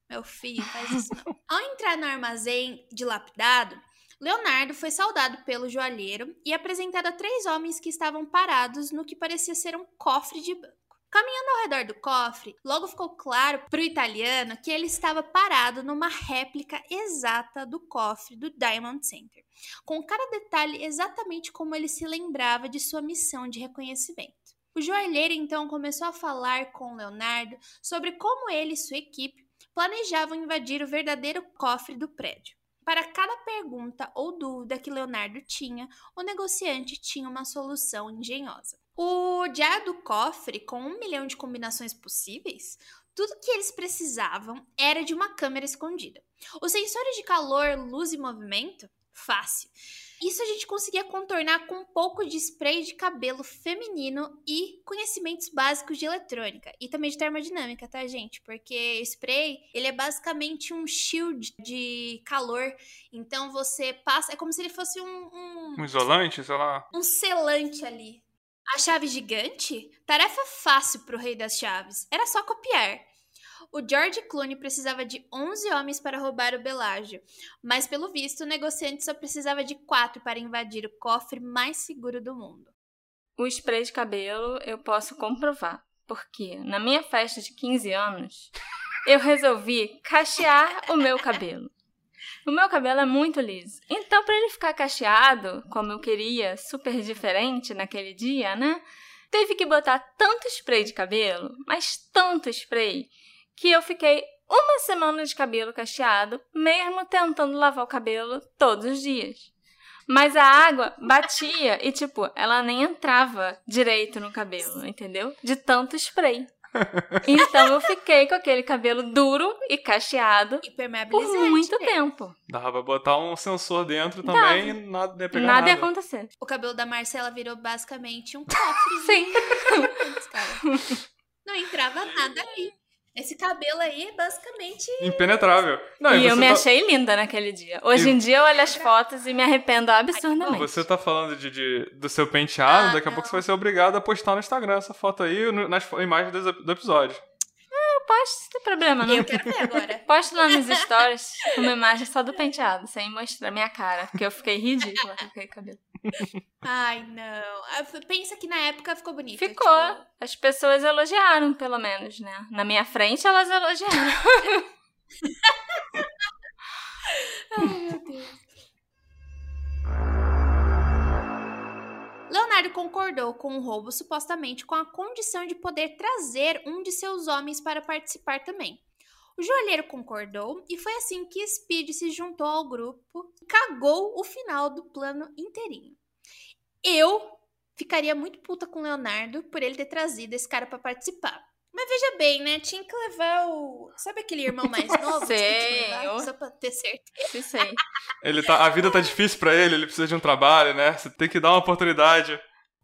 Meu filho, faz isso não. Ao entrar no armazém dilapidado, Leonardo foi saudado pelo joalheiro e apresentado a três homens que estavam parados no que parecia ser um cofre de banco. Caminhando ao redor do cofre, logo ficou claro para o italiano que ele estava parado numa réplica exata do cofre do Diamond Center, com cada detalhe exatamente como ele se lembrava de sua missão de reconhecimento. O joalheiro então começou a falar com Leonardo sobre como ele e sua equipe planejavam invadir o verdadeiro cofre do prédio. Para cada pergunta ou dúvida que Leonardo tinha, o negociante tinha uma solução engenhosa. O diário do cofre, com um milhão de combinações possíveis, tudo que eles precisavam era de uma câmera escondida. Os sensores de calor, luz e movimento? Fácil. Isso a gente conseguia contornar com um pouco de spray de cabelo feminino e conhecimentos básicos de eletrônica e também de termodinâmica, tá, gente? Porque spray, ele é basicamente um shield de calor. Então você passa, é como se ele fosse um, um, Um isolante, sei lá. um selante ali. A chave gigante? Tarefa fácil pro rei das chaves. Era só copiar. O George Clooney precisava de 11 homens para roubar o Belágio, mas pelo visto o negociante só precisava de 4 para invadir o cofre mais seguro do mundo. O spray de cabelo eu posso comprovar, porque na minha festa de 15 anos eu resolvi cachear o meu cabelo. O meu cabelo é muito liso. Então, para ele ficar cacheado, como eu queria, super diferente naquele dia, né? Teve que botar tanto spray de cabelo, mas tanto spray, que eu fiquei uma semana de cabelo cacheado, mesmo tentando lavar o cabelo todos os dias. Mas a água batia e, tipo, ela nem entrava direito no cabelo, entendeu? De tanto spray. Então eu fiquei com aquele cabelo duro e cacheado por muito né? tempo. Dava pra botar um sensor dentro também e nada ia pegar Nada nada. ia acontecer. O cabelo da Marcela virou basicamente um cofre. Sim. cara. Não entrava nada ali. Esse cabelo aí, basicamente. Impenetrável. Não, e eu me tá- achei linda naquele dia. Hoje E- em dia eu olho as fotos e me arrependo Não, absurdamente. você tá falando de, de- do seu penteado, Ah, daqui a pouco não. você vai ser obrigado a postar no Instagram essa foto aí no- nas imagens do, do episódio. Eu posto, não tem problema, não. Eu quero ver agora. Posto lá nos stories uma imagem só do penteado, sem mostrar minha cara, porque eu fiquei ridícula com aquele cabelo. Ai, não. Ah, Pensa que na época ficou bonito. Ficou. tipo, As pessoas elogiaram, pelo menos, né? Na minha frente, elas elogiaram. Ai, meu Deus. Leonardo concordou com o roubo supostamente com a condição de poder trazer um de seus homens para participar também. O joalheiro concordou e foi assim que Speed se juntou ao grupo e cagou o final do plano inteirinho. Eu ficaria muito puta com o Leonardo por ele ter trazido esse cara para participar. Mas veja bem, né? Tinha que levar o. Sabe aquele irmão mais novo? Sei, levar, eu- Só pra ter certeza. Ele tá, a vida tá difícil pra ele, ele precisa de um trabalho, né? Você tem que dar uma oportunidade.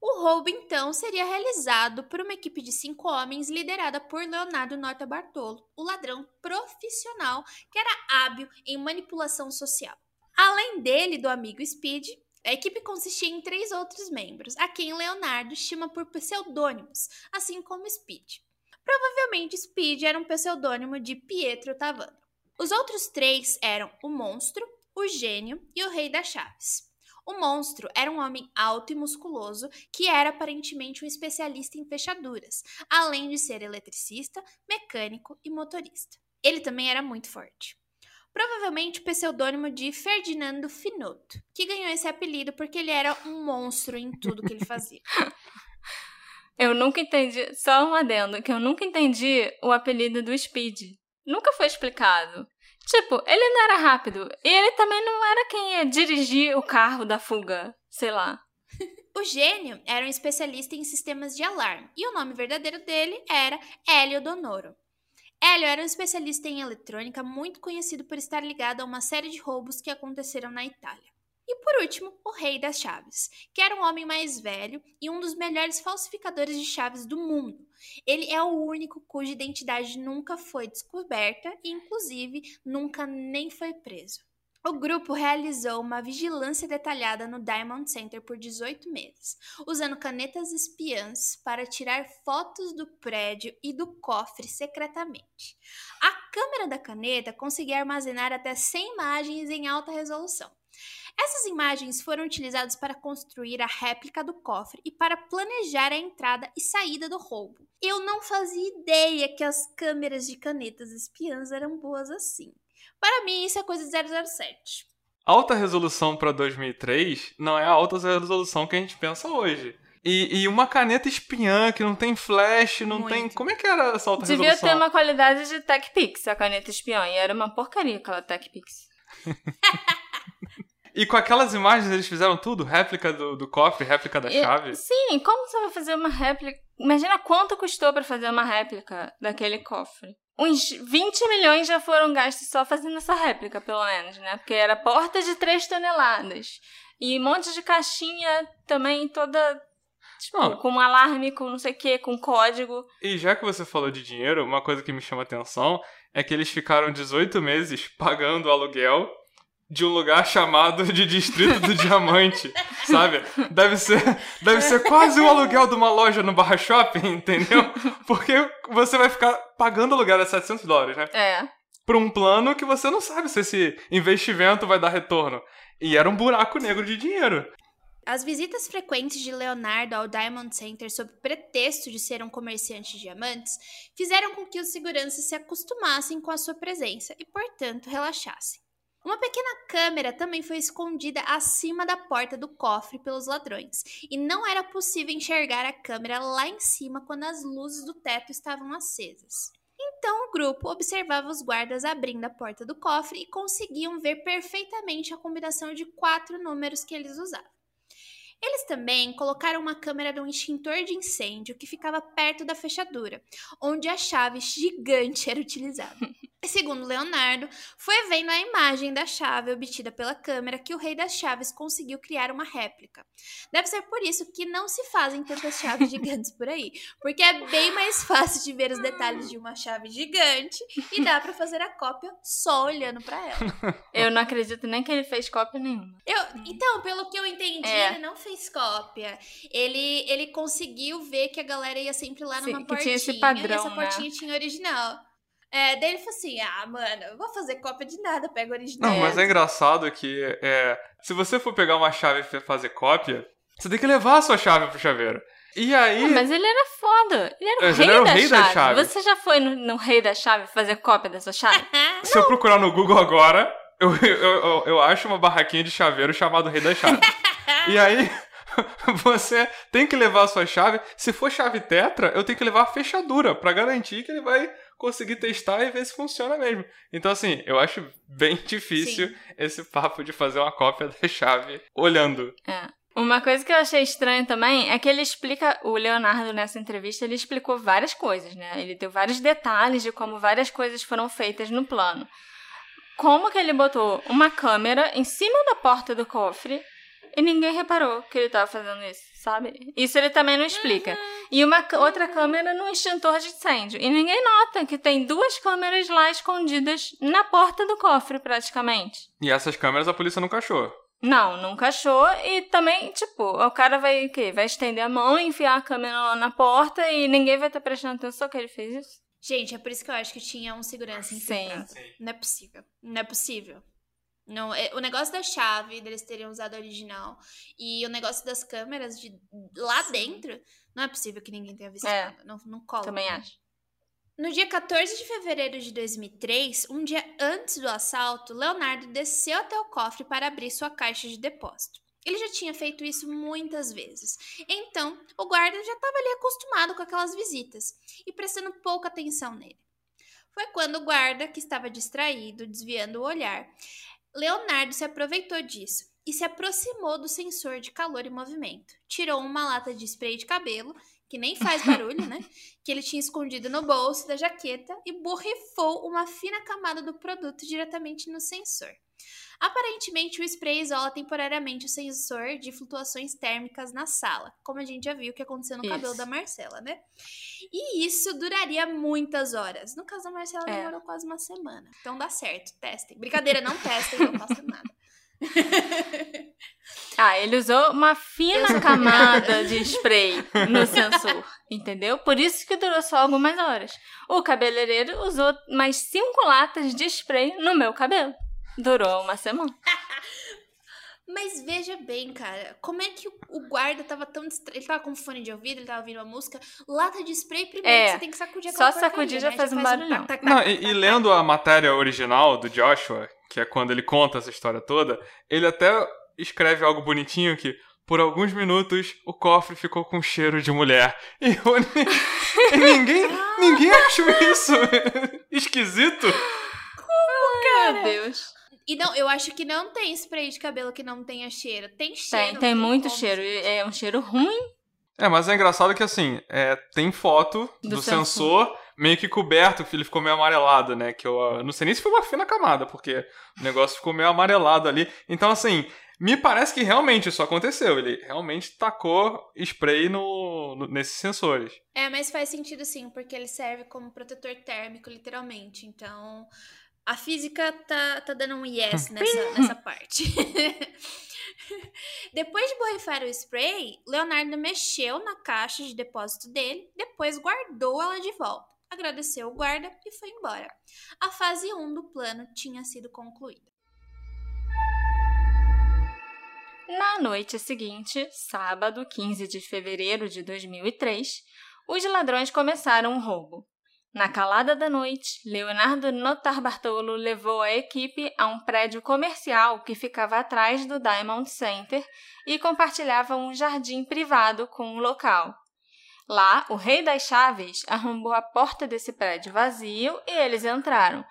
O roubo, então, seria realizado por uma equipe de cinco homens liderada por Leonardo Norta Bartolo, o ladrão profissional que era hábil em manipulação social. Além dele, do amigo Speed, a equipe consistia em três outros membros, a quem Leonardo chama por pseudônimos, assim como Speed. Provavelmente Speed era um pseudônimo de Pietro Tavano. Os outros três eram o Monstro, o Gênio e o Rei das Chaves. O monstro era um homem alto e musculoso que era aparentemente um especialista em fechaduras, além de ser eletricista, mecânico e motorista. Ele também era muito forte. Provavelmente o pseudônimo de Ferdinando Finotto, que ganhou esse apelido porque ele era um monstro em tudo que ele fazia. Eu nunca entendi, só um adendo, que eu nunca entendi o apelido do Speed. Nunca foi explicado. Tipo, ele não era rápido. E ele também não era quem ia dirigir o carro da fuga. Sei lá. O gênio era um especialista em sistemas de alarme, e o nome verdadeiro dele era Hélio Donoro. Hélio era um especialista em eletrônica muito conhecido por estar ligado a uma série de roubos que aconteceram na Itália. E por último, o Rei das Chaves, que era um homem mais velho e um dos melhores falsificadores de chaves do mundo. Ele é o único cuja identidade nunca foi descoberta e, inclusive, nunca nem foi preso. O grupo realizou uma vigilância detalhada no Diamond Center por 18 meses, usando canetas espiãs para tirar fotos do prédio e do cofre secretamente. A câmera da caneta conseguia armazenar até 100 imagens em alta resolução. Essas imagens foram utilizadas para construir a réplica do cofre e para planejar a entrada e saída do roubo. Eu não fazia ideia que as câmeras de canetas espiãs eram boas assim. Para mim, isso é coisa de 007. Alta resolução pra 2003 não é a alta resolução que a gente pensa hoje. E, e uma caneta espiã que não tem flash, não Muito. tem. Como é que era essa alta Devia resolução? ter uma qualidade de TechPix, a caneta espião. E era uma porcaria aquela TechPix. E com aquelas imagens eles fizeram tudo? Réplica do, do cofre, réplica da E- chave? Sim, como você vai fazer uma réplica? Imagina quanto custou pra fazer uma réplica daquele cofre. Uns 20 milhões já foram gastos só fazendo essa réplica, pelo menos, né? Porque era porta de 3 toneladas. E um monte de caixinha também toda. Tipo, Não. com um alarme, com não sei o que, com código. E já que você falou de dinheiro, uma coisa que me chama atenção é que eles ficaram 18 meses pagando o aluguel de um lugar chamado de Distrito do Diamante, sabe? Deve ser, deve ser quase o aluguel de uma loja no Barra Shopping, entendeu? Porque você vai ficar pagando aluguel a 700 dólares, né? É. Por um plano que você não sabe se esse investimento vai dar retorno. E era um buraco negro de dinheiro. As visitas frequentes de Leonardo ao Diamond Center sob pretexto de ser um comerciante de diamantes fizeram com que os seguranças se acostumassem com a sua presença e, portanto, relaxassem. Uma pequena câmera também foi escondida acima da porta do cofre pelos ladrões, e não era possível enxergar a câmera lá em cima quando as luzes do teto estavam acesas. Então o grupo observava os guardas abrindo a porta do cofre e conseguiam ver perfeitamente a combinação de quatro números que eles usavam. Eles também colocaram uma câmera de um extintor de incêndio que ficava perto da fechadura, onde a chave gigante era utilizada. Segundo Leonardo, foi vendo a imagem da chave obtida pela câmera que o rei das chaves conseguiu criar uma réplica. Deve ser por isso que não se fazem tantas chaves gigantes por aí, porque é bem mais fácil de ver os detalhes de uma chave gigante e dá para fazer a cópia só olhando para ela. Eu não acredito nem que ele fez cópia nenhuma. Eu, então, pelo que eu entendi, É. ele não fez cópia. Ele, ele conseguiu ver que a galera ia sempre lá Sim, numa que portinha. tinha esse e padrão, essa né? portinha tinha original. É, daí ele falou assim: ah, mano, eu vou fazer cópia de nada, pega o original. Não, mas é engraçado que é, se você for pegar uma chave e fazer cópia, você tem que levar a sua chave pro chaveiro. E aí. Ah, mas ele era foda. Ele era o Mas rei, ele era o da, rei da chave. chave. Você já foi no, no rei da chave fazer cópia da sua chave? Se eu procurar no Google agora, eu, eu, eu, eu acho uma barraquinha de chaveiro chamado Rei da Chave. e aí, você tem que levar a sua chave. Se for chave tetra, eu tenho que levar a fechadura pra garantir que ele vai conseguir testar e ver se funciona mesmo. Então, assim, eu acho bem difícil Sim. esse papo de fazer uma cópia da chave olhando. É. Uma coisa que eu achei estranho também é que ele explica, o Leonardo nessa entrevista, ele explicou várias coisas, né? Ele deu vários detalhes de como várias coisas foram feitas no plano. Como que ele botou uma câmera em cima da porta do cofre e ninguém reparou que ele tava fazendo isso, sabe? Isso ele também não explica. E uma outra câmera no extintor de incêndio. E ninguém nota que tem duas câmeras lá escondidas na porta do cofre, praticamente. E essas câmeras a polícia nunca achou. Não, nunca achou. E também, tipo, o cara vai o quê? Vai estender a mão, enfiar a câmera lá na porta e ninguém vai estar prestando atenção que ele fez isso? Gente, é por isso que eu acho que tinha um segurança Sim. infiltrado. Não é possível. Não é possível. Não, é, o negócio da chave, deles terem usado a original, e o negócio das câmeras de lá dentro, não é possível que ninguém tenha visto É. nada. Não, não cola. Também acho. No dia 14 de fevereiro de 2003, um dia antes do assalto, Leonardo desceu até o cofre para abrir sua caixa de depósito. Ele já tinha feito isso muitas vezes. Então, o guarda já estava ali acostumado com aquelas visitas e prestando pouca atenção nele. Foi quando o guarda, que estava distraído, desviando o olhar, Leonardo se aproveitou disso e se aproximou do sensor de calor e movimento. Tirou uma lata de spray de cabelo, que nem faz barulho, né? Que ele tinha escondido no bolso da jaqueta e borrifou uma fina camada do produto diretamente no sensor. Aparentemente, o spray isola temporariamente o sensor de flutuações térmicas na sala, como a gente já viu que aconteceu no cabelo Isso. da Marcela, né? E isso duraria muitas horas. No caso da Marcela, É. demorou quase uma semana. Então dá certo, testem. Brincadeira, não testem, não façam nada. Ah, ele usou uma fina camada de spray no sensor, entendeu? Por isso que durou só algumas horas. O cabeleireiro usou mais cinco latas de spray no meu cabelo. Durou uma semana. Mas veja bem, cara, como é que o- guarda tava tão distraído? Ele tava com fone de ouvido, ele tava ouvindo uma música. Lata de spray primeiro, É, que você tem que sacudir só aquela porcaria, sacudir já né? faz um barulhão. Não, e, e lendo a matéria original do Joshua, que é quando ele conta essa história toda, ele até escreve algo bonitinho que por alguns minutos o cofre ficou com cheiro de mulher. E, eu, e ninguém, ninguém achou isso esquisito. Meu Deus. E não, eu acho que não tem spray de cabelo que não tenha cheiro. Tem cheiro. Tem, tem muito como. cheiro. É um cheiro ruim. É, mas é engraçado que assim, é, tem foto do, Do sensor. meio que coberto, que ele ficou meio amarelado, né? Que eu ah, não sei nem se foi uma fina camada, porque o negócio ficou meio amarelado ali. Então, assim, me parece que realmente isso aconteceu. Ele realmente tacou spray no, no- nesses sensores. É, mas faz sentido sim, porque ele serve como protetor térmico, literalmente. Então, a física tá, tá dando um yes nessa, nessa parte. Depois de borrifar o spray, Leonardo mexeu na caixa de depósito dele, depois guardou ela de volta. Agradeceu o guarda e foi embora. A fase 1 do plano tinha sido concluída. Na noite seguinte, sábado, 15 de fevereiro de 2003, os ladrões começaram um roubo. Na calada da noite, Leonardo Notar Bartolo levou a equipe a um prédio comercial que ficava atrás do Diamond Center e compartilhava um jardim privado com o local. Lá, o rei das chaves arrombou a porta desse prédio vazio e eles entraram.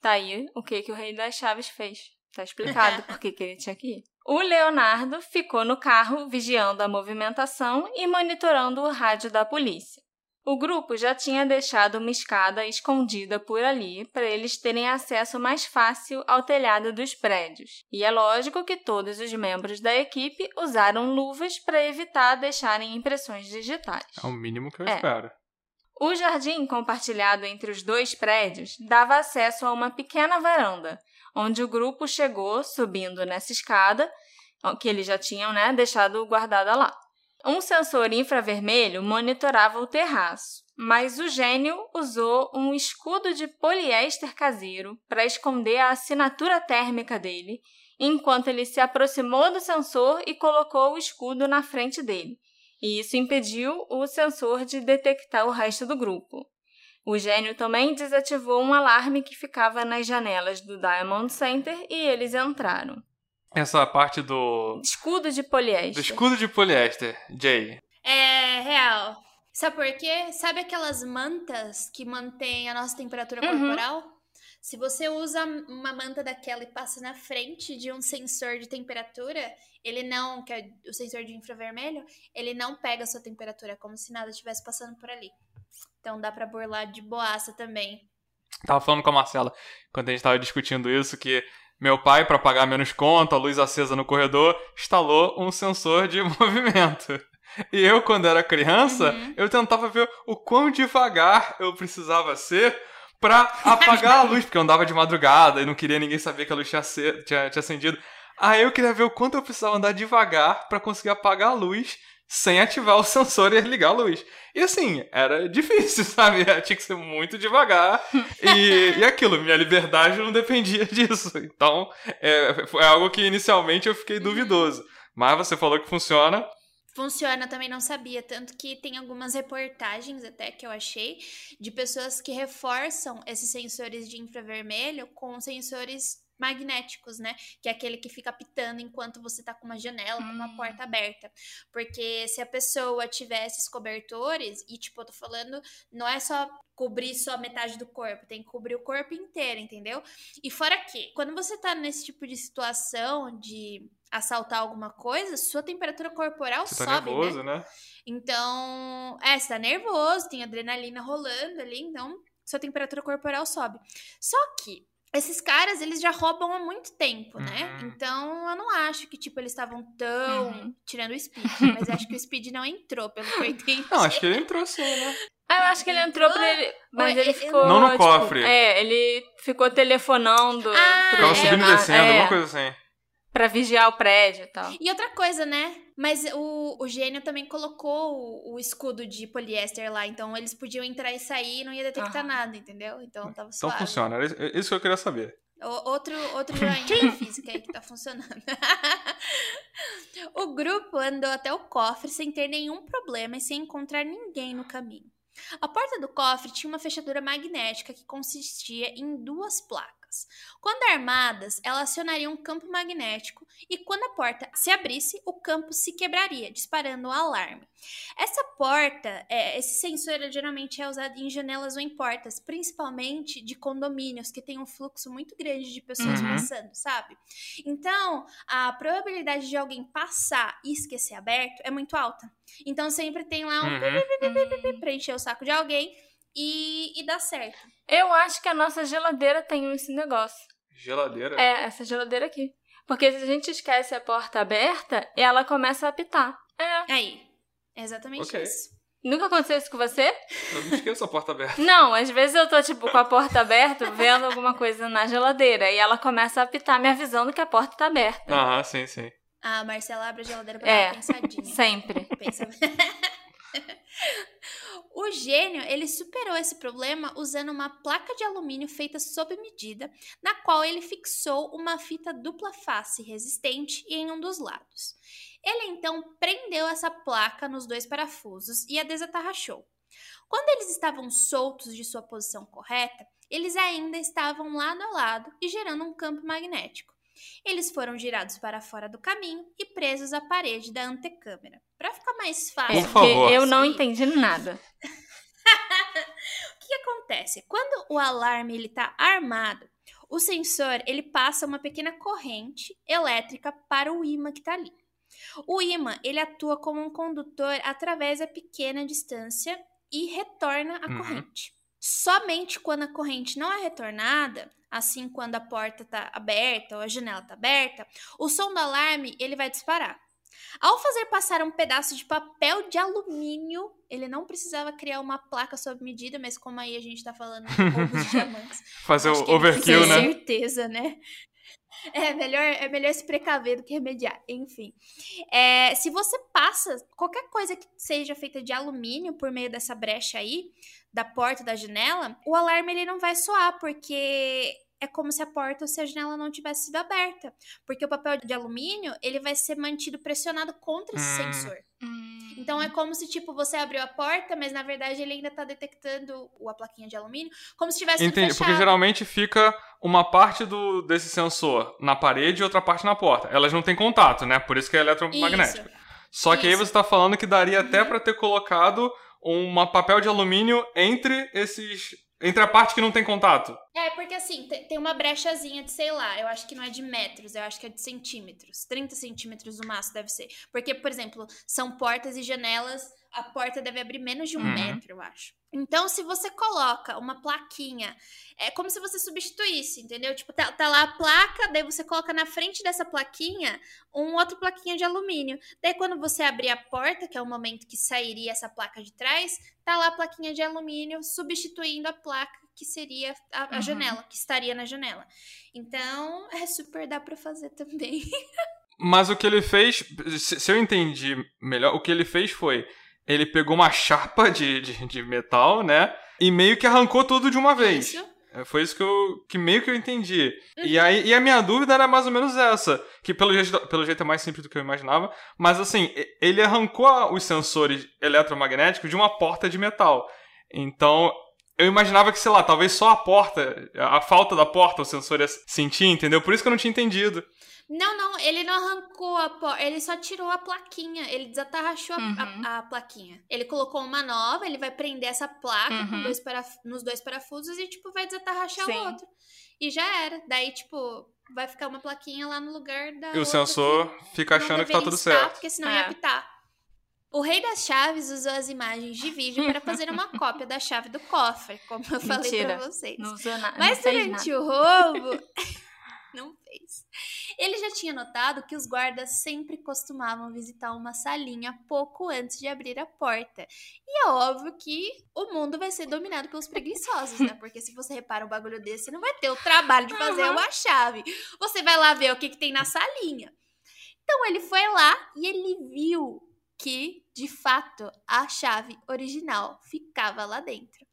Tá aí o que, que o rei das chaves fez. Tá explicado por que, que ele tinha que ir. O Leonardo ficou no carro vigiando a movimentação e monitorando o rádio da polícia. O grupo já tinha deixado uma escada escondida por ali para eles terem acesso mais fácil ao telhado dos prédios. E é lógico que todos os membros da equipe usaram luvas para evitar deixarem impressões digitais. É o mínimo que eu É. espero. O jardim compartilhado entre os dois prédios dava acesso a uma pequena varanda, onde o grupo chegou subindo nessa escada, que eles já tinham né, deixado guardada lá. Um sensor infravermelho monitorava o terraço, mas o gênio usou um escudo de poliéster caseiro para esconder a assinatura térmica dele, enquanto ele se aproximou do sensor e colocou o escudo na frente dele e isso impediu o sensor de detectar o resto do grupo. O gênio também desativou um alarme que ficava nas janelas do Diamond Center e eles entraram. Essa parte do, Escudo de do poliéster. escudo de poliéster, Jay. É real. Sabe por quê? Sabe aquelas mantas que mantêm a nossa temperatura Uhum. corporal? Se você usa uma manta daquela e passa na frente de um sensor de temperatura, ele não, que é o sensor de infravermelho, ele não pega a sua temperatura, é como se nada estivesse passando por ali. Então dá pra burlar de boaça também. Tava falando com a Marcela, quando a gente tava discutindo isso, que meu pai, pra pagar menos conta, a luz acesa no corredor, instalou um sensor de movimento. E eu, quando era criança, Uhum. eu tentava ver o quão devagar eu precisava ser pra apagar a luz, porque eu andava de madrugada e não queria ninguém saber que a luz tinha, tinha, tinha acendido. Aí eu queria ver o quanto eu precisava andar devagar pra conseguir apagar a luz sem ativar o sensor e ligar a luz. E assim, era difícil, sabe? Tinha que ser muito devagar. E, e aquilo, minha liberdade não dependia disso. Então, é, foi algo que inicialmente eu fiquei duvidoso. Mas você falou que funciona. Funciona, também não sabia. Tanto que tem algumas reportagens até que eu achei de pessoas que reforçam esses sensores de infravermelho com sensores magnéticos, né? Que é aquele que fica pitando enquanto você tá com uma janela, com uma Hum. porta aberta. Porque se a pessoa tiver esses cobertores, e tipo, eu tô falando, não é só cobrir só metade do corpo, tem que cobrir o corpo inteiro, entendeu? E fora que, quando você tá nesse tipo de situação de assaltar alguma coisa, sua temperatura corporal Você tá sobe, né? nervoso, né? Então, é, você tá nervoso, tem adrenalina rolando ali, então sua temperatura corporal sobe. Só que esses caras, eles já roubam há muito tempo, né? Uhum. Então, eu não acho que, tipo, eles estavam tão Uhum. tirando o Speed. Mas acho que o Speed não entrou, pelo que eu entendi. Não, acho que ele entrou sim, né? Ah, eu acho que ele entrou pra ele. Mas ele ficou. Não no tipo, cofre. É, ele ficou telefonando Ah, pro- Ficava subindo e descendo, é, alguma coisa assim. Pra vigiar o prédio e tal. E outra coisa, né? Mas o, o gênio também colocou o, o escudo de poliéster lá, então eles podiam entrar e sair e não ia detectar Aham. nada, entendeu? Então tava Então suave. funciona. Era isso- isso que eu queria saber. O- Outro, outro joinha de física aí que tá funcionando. o grupo andou até o cofre sem ter nenhum problema e sem encontrar ninguém no caminho. A porta do cofre tinha uma fechadura magnética que consistia em duas placas. Quando armadas, elas acionariam um campo magnético e quando a porta se abrisse, o campo se quebraria, disparando um alarme. Essa porta, é, esse sensor geralmente é usado em janelas ou em portas, principalmente de condomínios que tem um fluxo muito grande de pessoas Uhum. passando, sabe? Então, a probabilidade de alguém passar e esquecer aberto é muito alta. Então, sempre tem lá um Uhum. pra encher o saco de alguém e, e dá certo. Eu acho que a nossa geladeira tem esse negócio. Geladeira. É, essa geladeira aqui. Porque se a gente esquece a porta aberta, ela começa a apitar. É. Aí, é exatamente Ok. isso. Nunca aconteceu isso com você? Eu não esqueço a porta aberta. Não, às vezes eu tô, tipo, com a porta aberta, vendo alguma coisa na geladeira. E ela começa a apitar, me avisando que a porta tá aberta. Aham, sim, sim. A Marcela abre a geladeira pra É. dar uma pensadinha. Sempre. Pensa. o gênio, ele superou esse problema usando uma placa de alumínio feita sob medida, na qual ele fixou uma fita dupla face resistente em um dos lados. Ele então prendeu essa placa nos dois parafusos e a desatarrachou. Quando eles estavam soltos de sua posição correta, eles ainda estavam lado a lado e gerando um campo magnético. Eles foram girados para fora do caminho e presos à parede da antecâmara. Para ficar mais fácil. Por favor. eu não entendi nada. O que acontece? Quando o alarme ele está armado, o sensor ele passa uma pequena corrente elétrica para o ímã que está ali. O ímã ele atua como um condutor através da pequena distância e retorna a Uhum. corrente. Somente quando a corrente não é retornada, assim quando a porta está aberta ou a janela está aberta, o som do alarme ele vai disparar. Ao fazer passar um pedaço de papel de alumínio, ele não precisava criar uma placa sob medida, mas como aí a gente tá falando de diamantes, Fazer o overkill, né? certeza, né? É melhor, é melhor se precaver do que remediar. Enfim. É, se você passa qualquer coisa que seja feita de alumínio por meio dessa brecha aí, da porta da janela, o alarme ele não vai soar, porque é como se a porta ou se a janela não tivesse sido aberta. Porque o papel de alumínio, ele vai ser mantido pressionado contra esse Hum. sensor. Hum. Então é como se, tipo, você abriu a porta, mas na verdade ele ainda tá detectando o- a plaquinha de alumínio, como se tivesse Entendi, fechado. porque geralmente fica uma parte do, desse sensor na parede e outra parte na porta. Elas não têm contato, né? Por isso que é eletromagnético. Isso. Só que aí Isso. Uhum. você tá falando que daria até pra ter colocado um papel de alumínio entre esses. Entre a parte que não tem contato. É, porque assim, te- tem uma brechazinha de, sei lá, eu acho que não é de metros, eu acho que é de centímetros. 30 centímetros no máximo deve ser. Porque, por exemplo, são portas e janelas, a porta deve abrir menos de um Uhum. metro, eu acho. Então, se você coloca uma plaquinha, é como se você substituísse, entendeu? Tipo, tá, tá lá a placa, daí você coloca na frente dessa plaquinha um outro plaquinha de alumínio. Daí, quando você abrir a porta, que é o momento que sairia essa placa de trás, tá lá a plaquinha de alumínio substituindo a placa que seria a, a Uhum. janela, que estaria na janela. Então, é super dá pra fazer também. Mas o que ele fez. Se eu entendi melhor, o que ele fez foi. Ele pegou uma chapa de, de, de metal, né? E meio que arrancou tudo de uma vez. Isso. É, Foi isso que, eu, que meio que eu entendi. E aí, e a minha dúvida era mais ou menos essa, que pelo jeito, pelo jeito é mais simples do que eu imaginava, mas assim, ele arrancou os sensores eletromagnéticos de uma porta de metal. Então, eu imaginava que, sei lá, talvez só a porta, a falta da porta o sensor ia sentir, entendeu? Por isso que eu não tinha entendido. Não, não, ele não arrancou a porta, ele só tirou a plaquinha, ele desatarrachou a- Uhum. a, a plaquinha. Ele colocou uma nova, ele vai prender essa placa com Uhum. dois paraf- nos dois parafusos e, tipo, vai desatarrachar Sim. o outro. E já era. Daí, tipo, vai ficar uma plaquinha lá no lugar da. E o sensor fica achando que tá tudo estar, certo. Porque senão É. ia apitar. O Rei das Chaves usou as imagens de vídeo para fazer uma cópia da chave do cofre, como eu falei Mentira. pra vocês. Não usou nada. Mas durante nada. o roubo, não fez. Ele já tinha notado que os guardas sempre costumavam visitar uma salinha pouco antes de abrir a porta. E é óbvio que o mundo vai ser dominado pelos preguiçosos, né? Porque se você repara um bagulho desse, você não vai ter o trabalho de fazer Uhum. uma chave. Você vai lá ver o que, que tem na salinha. Então ele foi lá e ele viu que, de fato, a chave original ficava lá dentro.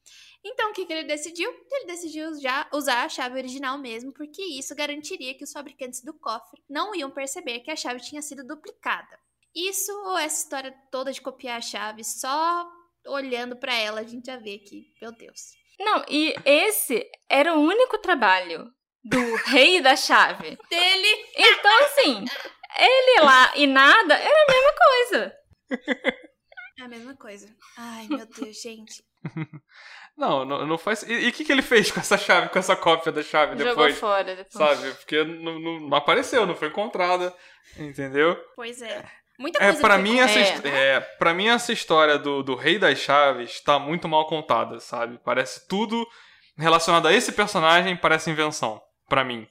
Então, o que, que ele decidiu? Ele decidiu já usar a chave original mesmo, porque isso garantiria que os fabricantes do cofre não iam perceber que a chave tinha sido duplicada. Isso ou essa história toda de copiar a chave, só olhando pra ela a gente já vê que, meu Deus. Não, e esse era o único trabalho do rei da chave. Dele Então, assim, ele lá e nada era a mesma coisa. é a mesma coisa. Ai, meu Deus, gente. Não, não, não faz. E o que, que ele fez com essa chave, com essa cópia da chave Jogou depois? fora depois. Sabe? Porque não, não- não apareceu, não foi encontrada. Entendeu? Pois é. Muita É, coisa pra foi mim, essa, É. é, pra mim, essa história do, do Rei das Chaves tá muito mal contada, sabe? Parece tudo relacionado a esse personagem, parece invenção. Pra mim.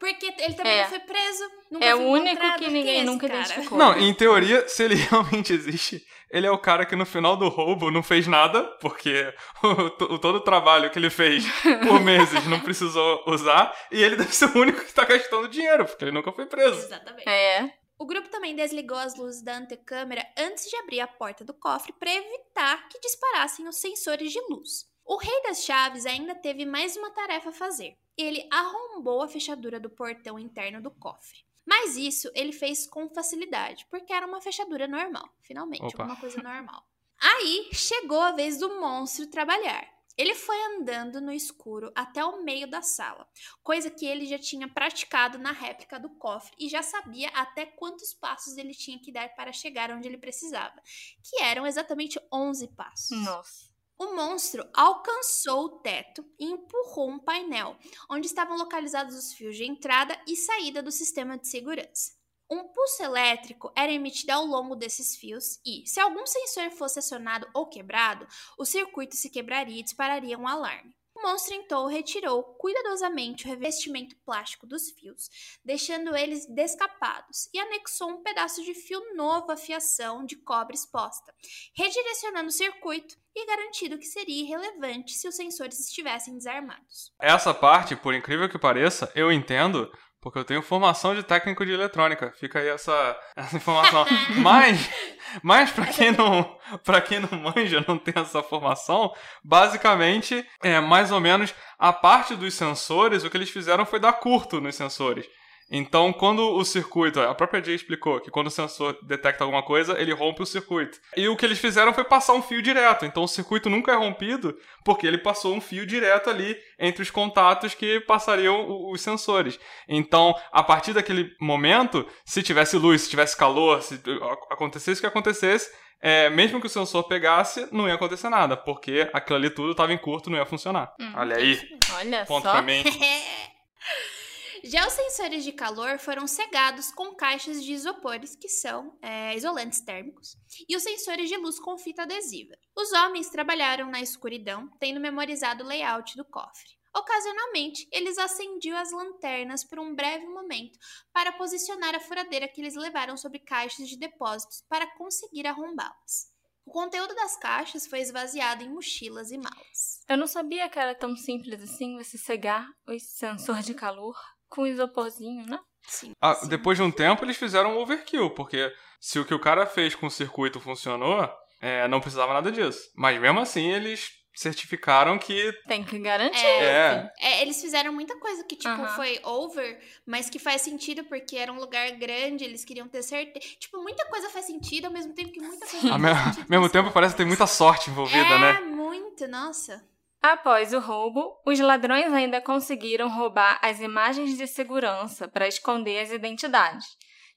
Porque ele também É. não foi preso. Nunca É o foi único que ninguém é esse nunca cara? identificou. Não, em teoria, se ele realmente existe, ele é o cara que no final do roubo não fez nada, porque o, to- todo o trabalho que ele fez por meses não precisou usar, e ele deve ser o único que tá gastando dinheiro, porque ele nunca foi preso. Exatamente. É. O grupo também desligou as luzes da antecâmera antes de abrir a porta do cofre para evitar que disparassem os sensores de luz. O Rei das Chaves ainda teve mais uma tarefa a fazer. Ele arrombou a fechadura do portão interno do cofre. Mas isso ele fez com facilidade, porque era uma fechadura normal. Finalmente, Opa. alguma coisa normal. Aí chegou a vez do monstro trabalhar. Ele foi andando no escuro até o meio da sala, coisa que ele já tinha praticado na réplica do cofre e já sabia até quantos passos ele tinha que dar para chegar onde ele precisava, que eram exatamente 11 passos. Nossa. O monstro alcançou o teto e empurrou um painel, onde estavam localizados os fios de entrada e saída do sistema de segurança. Um pulso elétrico era emitido ao longo desses fios e, se algum sensor fosse acionado ou quebrado, o circuito se quebraria e dispararia um alarme. O monstro então retirou cuidadosamente o revestimento plástico dos fios, deixando eles descapados, e anexou um pedaço de fio novo à fiação de cobre exposta, redirecionando o circuito e garantindo que seria irrelevante se os sensores estivessem desarmados. Essa parte, por incrível que pareça, eu entendo porque eu tenho formação de técnico de eletrônica. Fica aí essa, essa informação. mas, mas para quem não, para quem não manja, não tem essa formação, basicamente é mais ou menos a parte dos sensores, o que eles fizeram foi dar curto nos sensores. Então, quando o circuito, a própria Jay explicou que quando o sensor detecta alguma coisa, ele rompe o circuito. E o que eles fizeram foi passar um fio direto. Então, o circuito nunca é rompido porque ele passou um fio direto ali entre os contatos que passariam os sensores. Então, a partir daquele momento, se tivesse luz, se tivesse calor, se acontecesse o que acontecesse, é, mesmo que o sensor pegasse, não ia acontecer nada, porque aquilo ali tudo estava em curto, não ia funcionar. Hum, Olha aí. Olha ponto só. pra mim. Já os sensores de calor foram cegados com caixas de isopores, que são é, isolantes térmicos, e os sensores de luz com fita adesiva. Os homens trabalharam na escuridão, tendo memorizado o layout do cofre. Ocasionalmente, eles acendiam as lanternas por um breve momento para posicionar a furadeira que eles levaram sobre caixas de depósitos para conseguir arrombá-las. O conteúdo das caixas foi esvaziado em mochilas e malas. Eu não sabia que era tão simples assim você cegar os sensores de calor com isoporzinho, né? Sim. Ah, sim. depois de um tempo, eles fizeram um overkill, porque se o que o cara fez com o circuito funcionou, é, não precisava nada disso. Mas mesmo assim, eles certificaram que. Tem que garantir. É. É, eles fizeram muita coisa que, tipo, foi over, mas que faz sentido porque era um lugar grande, eles queriam ter certeza. Tipo, muita coisa faz sentido, ao mesmo tempo que muita coisa Ao mesmo tempo, parece que tem muita sorte envolvida, é, né? muito, nossa. Após o roubo, os ladrões ainda conseguiram roubar as imagens de segurança para esconder as identidades.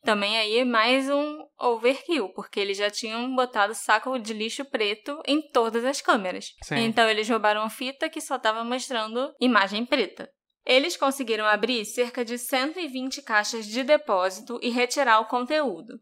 Também aí mais um overkill, porque eles já tinham botado saco de lixo preto em todas as câmeras. Sim. Então eles roubaram fita que só estava mostrando imagem preta. Eles conseguiram abrir cerca de 120 caixas de depósito e retirar o conteúdo.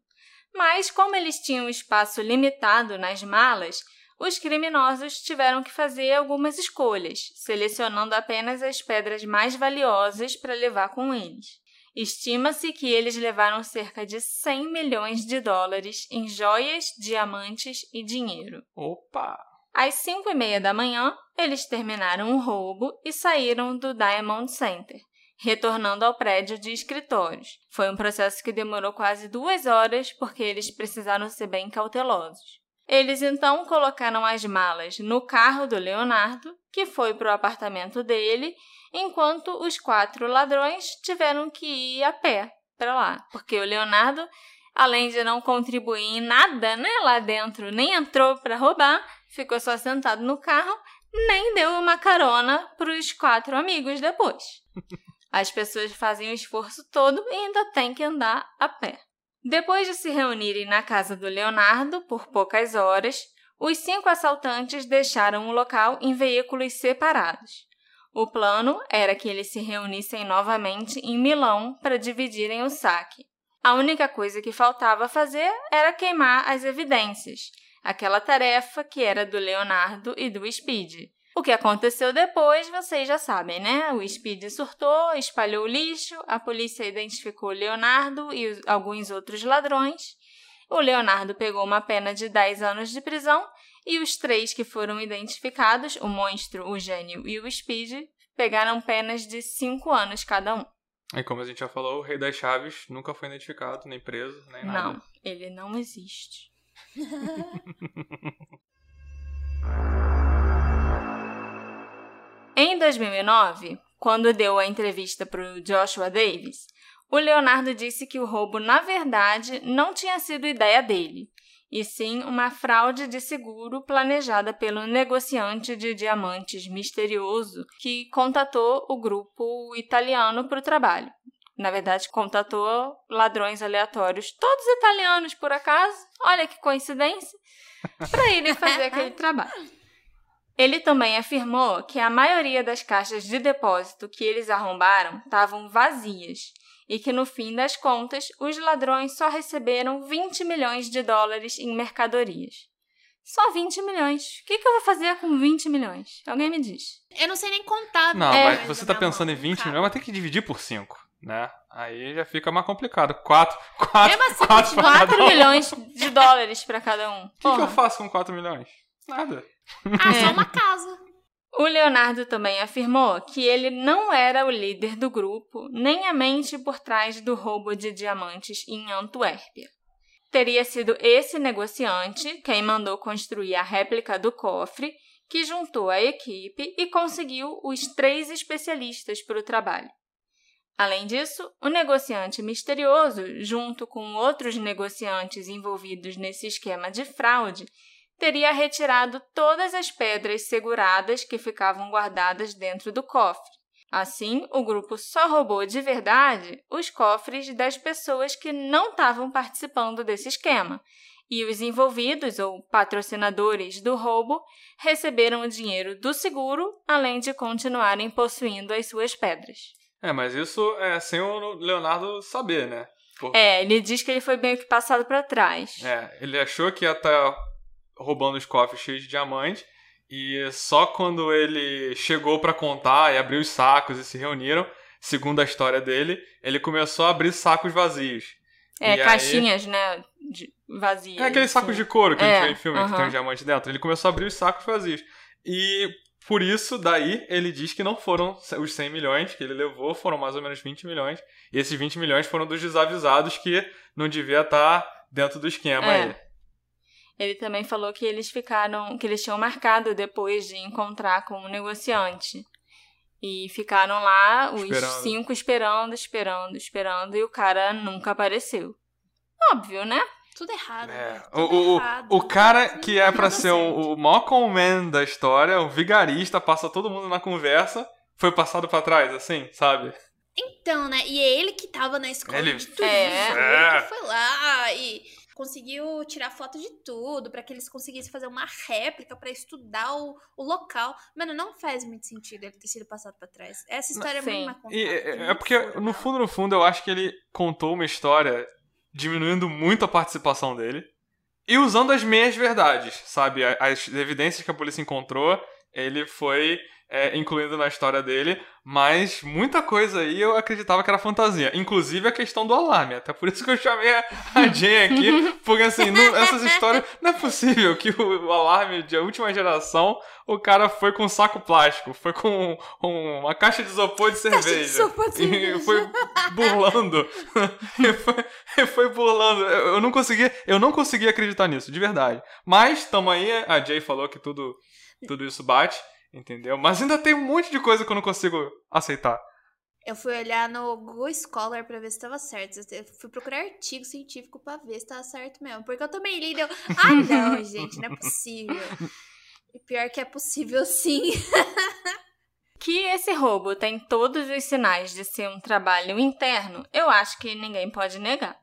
Mas, como eles tinham espaço limitado nas malas, os criminosos tiveram que fazer algumas escolhas, selecionando apenas as pedras mais valiosas para levar com eles. Estima-se que eles levaram cerca de 100 milhões de dólares em joias, diamantes e dinheiro. Opa! Às 5 e meia da manhã, eles terminaram o roubo e saíram do Diamond Center, retornando ao prédio de escritórios. Foi um processo que demorou quase duas horas porque eles precisaram ser bem cautelosos. Eles então colocaram as malas no carro do Leonardo, que foi para o apartamento dele, enquanto os quatro ladrões tiveram que ir a pé para lá, porque o Leonardo, além de não contribuir em nada, né, lá dentro, nem entrou para roubar, ficou só sentado no carro, nem deu uma carona para os quatro amigos depois. As pessoas fazem o esforço todo e ainda têm que andar a pé. Depois de se reunirem na casa do Leonardo por poucas horas, os cinco assaltantes deixaram o local em veículos separados. O plano era que eles se reunissem novamente em Milão para dividirem o saque. A única coisa que faltava fazer era queimar as evidências, aquela tarefa que era do Leonardo e do Speed. O que aconteceu depois, vocês já sabem, né? O Speed surtou, espalhou o lixo, a polícia identificou Leonardo e alguns outros ladrões. O Leonardo pegou uma pena de 10 anos de prisão e os três que foram identificados, o monstro, o gênio e o Speed, pegaram penas de 5 anos cada um. E como a gente já falou, o Rei das Chaves nunca foi identificado, nem preso, nem nada. Não, ele não existe. Em 2009, quando deu a entrevista para o Joshua Davis, o Leonardo disse que o roubo, na verdade, não tinha sido ideia dele, e sim uma fraude de seguro planejada pelo negociante de diamantes misterioso que contatou o grupo italiano para o trabalho. Na verdade, contatou ladrões aleatórios, todos italianos por acaso, olha que coincidência, para ele fazer aquele trabalho. Ele também afirmou que a maioria das caixas de depósito que eles arrombaram estavam vazias e que no fim das contas os ladrões só receberam 20 milhões de dólares em mercadorias. Só 20 milhões. O que, que eu vou fazer com 20 milhões? Alguém me diz. Eu não sei nem contar. Não, É. mas você tá pensando em 20 milhões, mas tem que dividir por 5, né? Aí já fica mais complicado. 4, 4, Mesmo assim, 4 pra cada 4 um. milhões de dólares para cada um. O que, que eu faço com 4 milhões? Nada. Ah, É. só uma casa. O Leonardo também afirmou que ele não era o líder do grupo, nem a mente por trás do roubo de diamantes em Antuérpia. Teria sido esse negociante quem mandou construir a réplica do cofre, que juntou a equipe e conseguiu os três especialistas para o trabalho. Além disso, o negociante misterioso, junto com outros negociantes envolvidos nesse esquema de fraude, teria retirado todas as pedras seguradas que ficavam guardadas dentro do cofre. Assim, o grupo só roubou de verdade os cofres das pessoas que não estavam participando desse esquema, e os envolvidos ou patrocinadores do roubo receberam o dinheiro do seguro, além de continuarem possuindo as suas pedras. É, mas isso é sem o Leonardo saber, né? É, ele diz que ele foi meio que passado para trás. É, ele achou que ia estar roubando os cofres cheios de diamante. E só quando ele chegou pra contar e abriu os sacos e se reuniram, segundo a história dele, ele começou a abrir sacos vazios. É, E aí- caixinhas, né, de vazias. É aqueles sacos de couro que a É, gente vê em filme que aham. tem um diamante dentro. Ele começou a abrir os sacos vazios. E por isso, daí, ele diz que não foram os 100 milhões que ele levou, foram mais ou menos 20 milhões. E esses 20 milhões foram dos desavisados que não devia estar dentro do esquema É. aí. Ele também falou que eles ficaram, que eles tinham marcado depois de encontrar com o negociante. E ficaram lá os Esperando. cinco esperando, esperando, esperando, e o cara nunca apareceu. Óbvio, né? Tudo errado. É, né? o, Tudo o, errado. o cara Tudo que é pra nada ser o, o maior conman da história, o vigarista, passa todo mundo na conversa, foi passado pra trás, assim, sabe? Então, né? E é ele que tava na escola Ele- de tudo. É. Ele que foi lá e conseguiu tirar foto de tudo pra que eles conseguissem fazer uma réplica pra estudar o, o local. Mano, não faz muito sentido ele ter sido passado pra trás. Essa história é Sim. muito mais contada. E é, é porque, no fundo, no fundo, eu acho que ele contou uma história diminuindo muito a participação dele e usando as meias verdades, sabe? As evidências que a polícia encontrou, ele foi é, incluindo na história dele, mas muita coisa aí eu acreditava que era fantasia. Inclusive a questão do alarme. Até por isso que eu chamei a, Jane aqui, porque assim, não- essas histórias. Não é possível que o, o alarme de última geração, o cara foi com um saco plástico, foi com um- uma caixa de isopor de Caixa de cerveja. isopor de E cerveja. foi burlando. E foi, e foi burlando. Eu eu não conseguia, eu não conseguia acreditar nisso, de verdade. Mas tamo aí, a Jay falou que tudo, tudo isso bate, entendeu? Mas ainda tem um monte de coisa que eu não consigo aceitar. Eu fui olhar no Google Scholar pra ver se tava certo. Eu fui procurar artigo científico pra ver se tava certo mesmo. Porque eu também li e deu. Ah, não, gente, não é possível. E pior que é possível sim. Que esse roubo tem todos os sinais de ser um trabalho interno, eu acho que ninguém pode negar.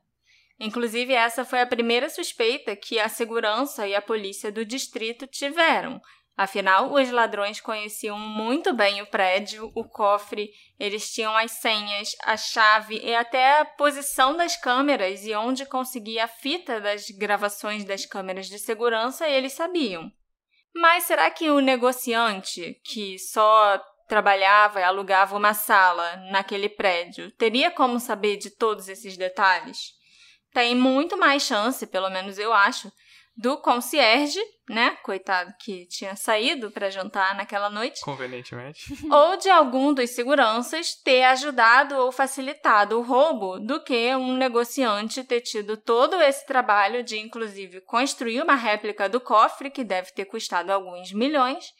Inclusive, essa foi a primeira suspeita que a segurança e a polícia do distrito tiveram. Afinal, os ladrões conheciam muito bem o prédio, o cofre, eles tinham as senhas, a chave e até a posição das câmeras e onde conseguir a fita das gravações das câmeras de segurança, eles sabiam. Mas será que o negociante, que só trabalhava e alugava uma sala naquele prédio, teria como saber de todos esses detalhes? Tem muito mais chance, pelo menos eu acho, do concierge, né, coitado que tinha saído para jantar naquela noite, Convenientemente. ou de algum dos seguranças ter ajudado ou facilitado o roubo do que um negociante ter tido todo esse trabalho de, inclusive, construir uma réplica do cofre, que deve ter custado alguns milhões,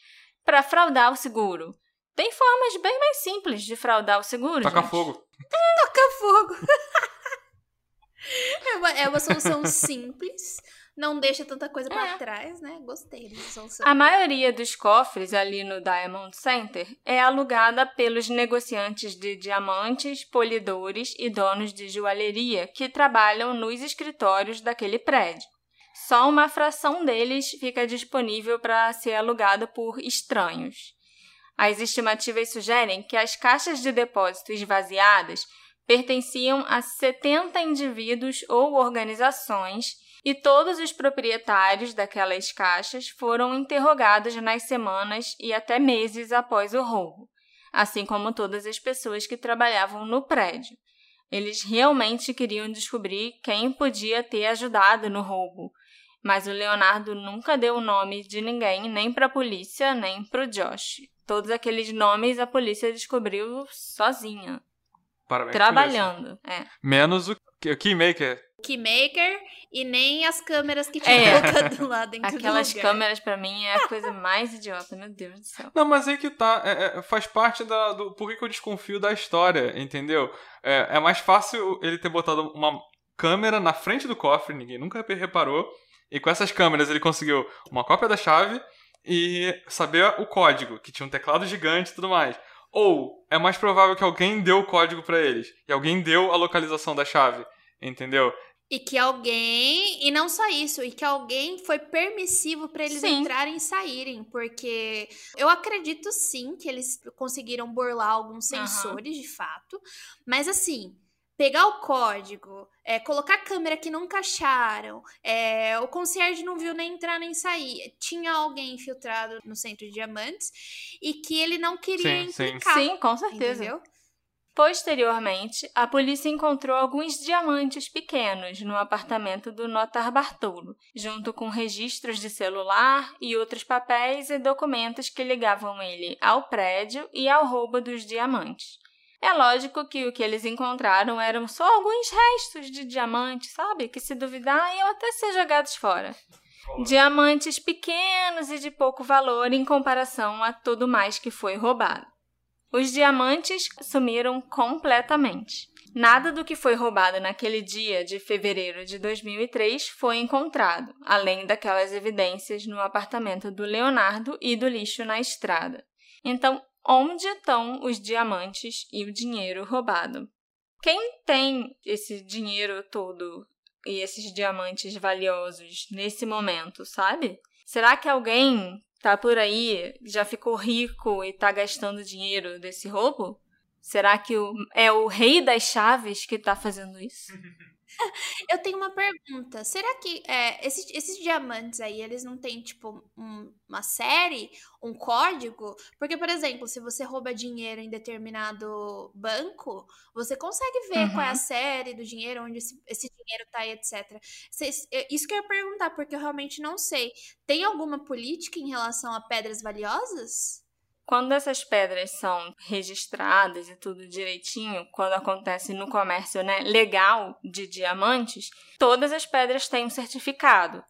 para fraudar o seguro. Tem formas bem mais simples de fraudar o seguro. Taca gente. fogo. Toca fogo. é, uma, é uma solução simples. Não deixa tanta coisa É. trás, né? Gostei dessa solução. A maioria dos cofres ali no Diamond Center é alugada pelos negociantes de diamantes, polidores e donos de joalheria que trabalham nos escritórios daquele prédio. Só uma fração deles fica disponível para ser alugada por estranhos. As estimativas sugerem que as caixas de depósito esvaziadas pertenciam a 70 indivíduos ou organizações e todos os proprietários daquelas caixas foram interrogados nas semanas e até meses após o roubo, assim como todas as pessoas que trabalhavam no prédio. Eles realmente queriam descobrir quem podia ter ajudado no roubo, mas o Leonardo nunca deu o nome de ninguém, nem para a polícia, nem para o Josh. Todos aqueles nomes a polícia descobriu sozinha. Parabéns. Trabalhando, é. Menos o, o Keymaker. Keymaker e nem as câmeras que tinha É. colocado lá dentro Aquelas do lugar. câmeras pra mim é a coisa mais idiota, meu Deus do céu. Não, mas aí que tá. é- é- faz parte da, do. Por que que eu desconfio da história, entendeu? É, é mais fácil ele ter botado uma câmera na frente do cofre, ninguém nunca reparou. E com essas câmeras ele conseguiu uma cópia da chave e saber o código, que tinha um teclado gigante e tudo mais. Ou é mais provável que alguém deu o código pra eles e alguém deu a localização da chave, entendeu? E que alguém, e não só isso, e que alguém foi permissivo pra eles Sim. entrarem e saírem, porque eu acredito sim que eles conseguiram burlar alguns sensores de fato, mas assim, pegar o código, é, colocar câmera que nunca acharam, é, o concierge não viu nem entrar nem sair, tinha alguém infiltrado no centro de diamantes e que ele não queria Sim, sim. implicar. Sim, com certeza. Entendeu? Posteriormente, a polícia encontrou alguns diamantes pequenos no apartamento do Notar Bartolo, junto com registros de celular e outros papéis e documentos que ligavam ele ao prédio e ao roubo dos diamantes. É lógico que o que eles encontraram eram só alguns restos de diamante, sabe? Que se duvidar iam até ser jogados fora. Diamantes pequenos e de pouco valor em comparação a tudo mais que foi roubado. Os diamantes sumiram completamente. Nada do que foi roubado naquele dia de fevereiro de 2003 foi encontrado, além daquelas evidências no apartamento do Leonardo e do lixo na estrada. Então, onde estão os diamantes e o dinheiro roubado? Quem tem esse dinheiro todo e esses diamantes valiosos nesse momento, sabe? Será que alguém tá por aí, já ficou rico e tá gastando dinheiro desse roubo? Será que o, é o rei das chaves que tá fazendo isso? Eu tenho uma pergunta. Será que é, esses, esses diamantes aí, eles não têm, tipo, um- uma série, um código? Porque, por exemplo, se você rouba dinheiro em determinado banco, você consegue ver qual é a Uhum. série do dinheiro, onde esse, esse dinheiro tá e etc. Cês- é, Isso que eu ia perguntar, porque eu realmente não sei. Tem alguma política em relação a pedras valiosas? Quando essas pedras são registradas e tudo direitinho, quando acontece no comércio né, legal de diamantes, todas as pedras têm um certificado.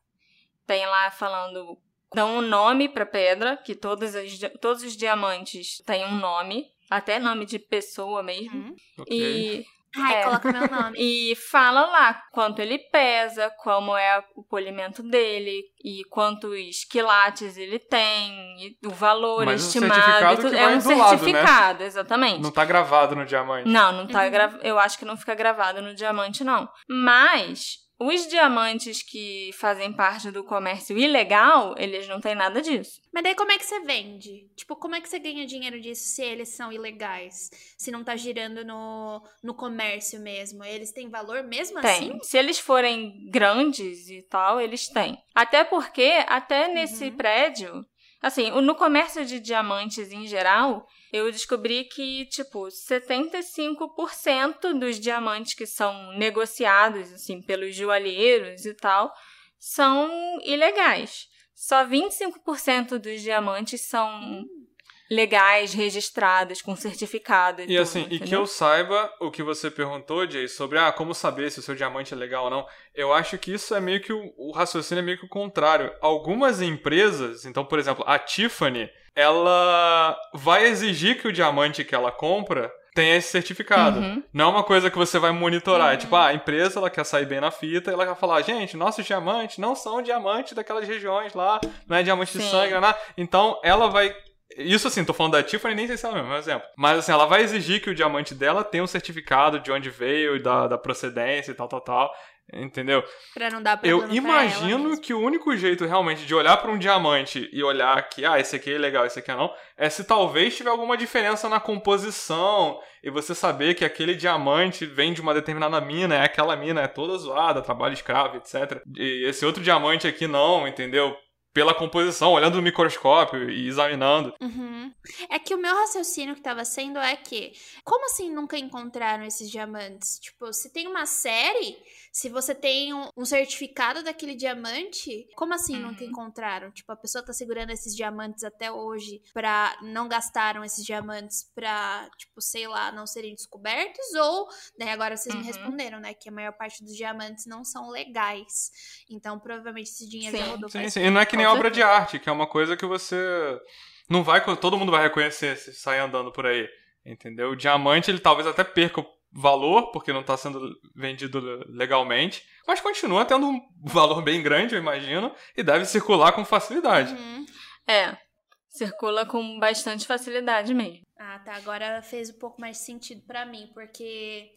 Tem lá falando, dão um nome para pedra, que todas as, todos os diamantes têm um nome, até nome de pessoa mesmo. Hum? Ok. E Ai, É. coloca meu nome. E fala lá quanto ele pesa, como é o polimento dele e quantos quilates ele tem, e o valor Mas estimado. certificado tudo. que é vai um do lado, né? certificado, exatamente. Não tá gravado no diamante. Não, não tá Uhum. gra... Eu acho que não fica gravado no diamante, não. Mas os diamantes que fazem parte do comércio ilegal, eles não têm nada disso. Mas daí como é que você vende? Tipo, como é que você ganha dinheiro disso se eles são ilegais? Se não tá girando no, no comércio mesmo? Eles têm valor mesmo Tem. assim? Se eles forem grandes e tal, eles têm. Até porque, até nesse Uhum. prédio, assim, no comércio de diamantes em geral, eu descobri que, tipo, 75% dos diamantes que são negociados, assim, pelos joalheiros e tal, são ilegais. Só 25% dos diamantes são legais, registrados, com certificado e, E tudo, assim, e que entendeu? eu saiba o que você perguntou, Jay, sobre ah, como saber se o seu diamante é legal ou não. Eu acho que isso é meio que o, o raciocínio é meio que o contrário. Algumas empresas, então, por exemplo, a Tiffany, ela vai exigir que o diamante que ela compra tenha esse certificado. Uhum. Não é uma coisa que você vai monitorar. É Uhum. tipo, ah, a empresa ela quer sair bem na fita, ela vai falar, gente, nossos diamantes não são diamantes daquelas regiões lá, não é diamante de Sim. sangue, não é nada. Então, ela vai. Isso assim, tô falando da Tiffany, nem sei se é o mesmo exemplo. Mas assim, ela vai exigir que o diamante dela tenha um certificado de onde veio e da, da procedência e tal, tal, tal. Entendeu? Pra não dar Eu problema ela imagino que o único jeito realmente de olhar pra um diamante e olhar que, ah, esse aqui é legal, esse aqui é não, é se talvez tiver alguma diferença na composição e você saber que aquele diamante vem de uma determinada mina, é aquela mina é toda zoada, trabalho escravo, etc. E esse outro diamante aqui não, entendeu? Pela composição, olhando no microscópio e examinando. Uhum. É que o meu raciocínio que tava sendo é que, como assim nunca encontraram esses diamantes? Tipo, se tem uma série, se você tem um, um certificado daquele diamante, como assim nunca Uhum. encontraram? Tipo, a pessoa tá segurando esses diamantes até hoje pra não gastaram esses diamantes pra, tipo, sei lá, não serem descobertos? Ou, né, agora vocês me Uhum. responderam, né, que a maior parte dos diamantes não são legais. Então, provavelmente esse dinheiro já Sim. rodou Sim, sim. E não é que nem obra de arte, que é uma coisa que você. Não vai. Todo mundo vai reconhecer se sair andando por aí. Entendeu? O diamante, ele talvez até perca o valor, porque não está sendo vendido legalmente, mas continua tendo um valor bem grande, eu imagino, e deve circular com facilidade. Uhum. É. Circula com bastante facilidade mesmo. Ah, tá. Agora fez um pouco mais sentido pra mim, porque.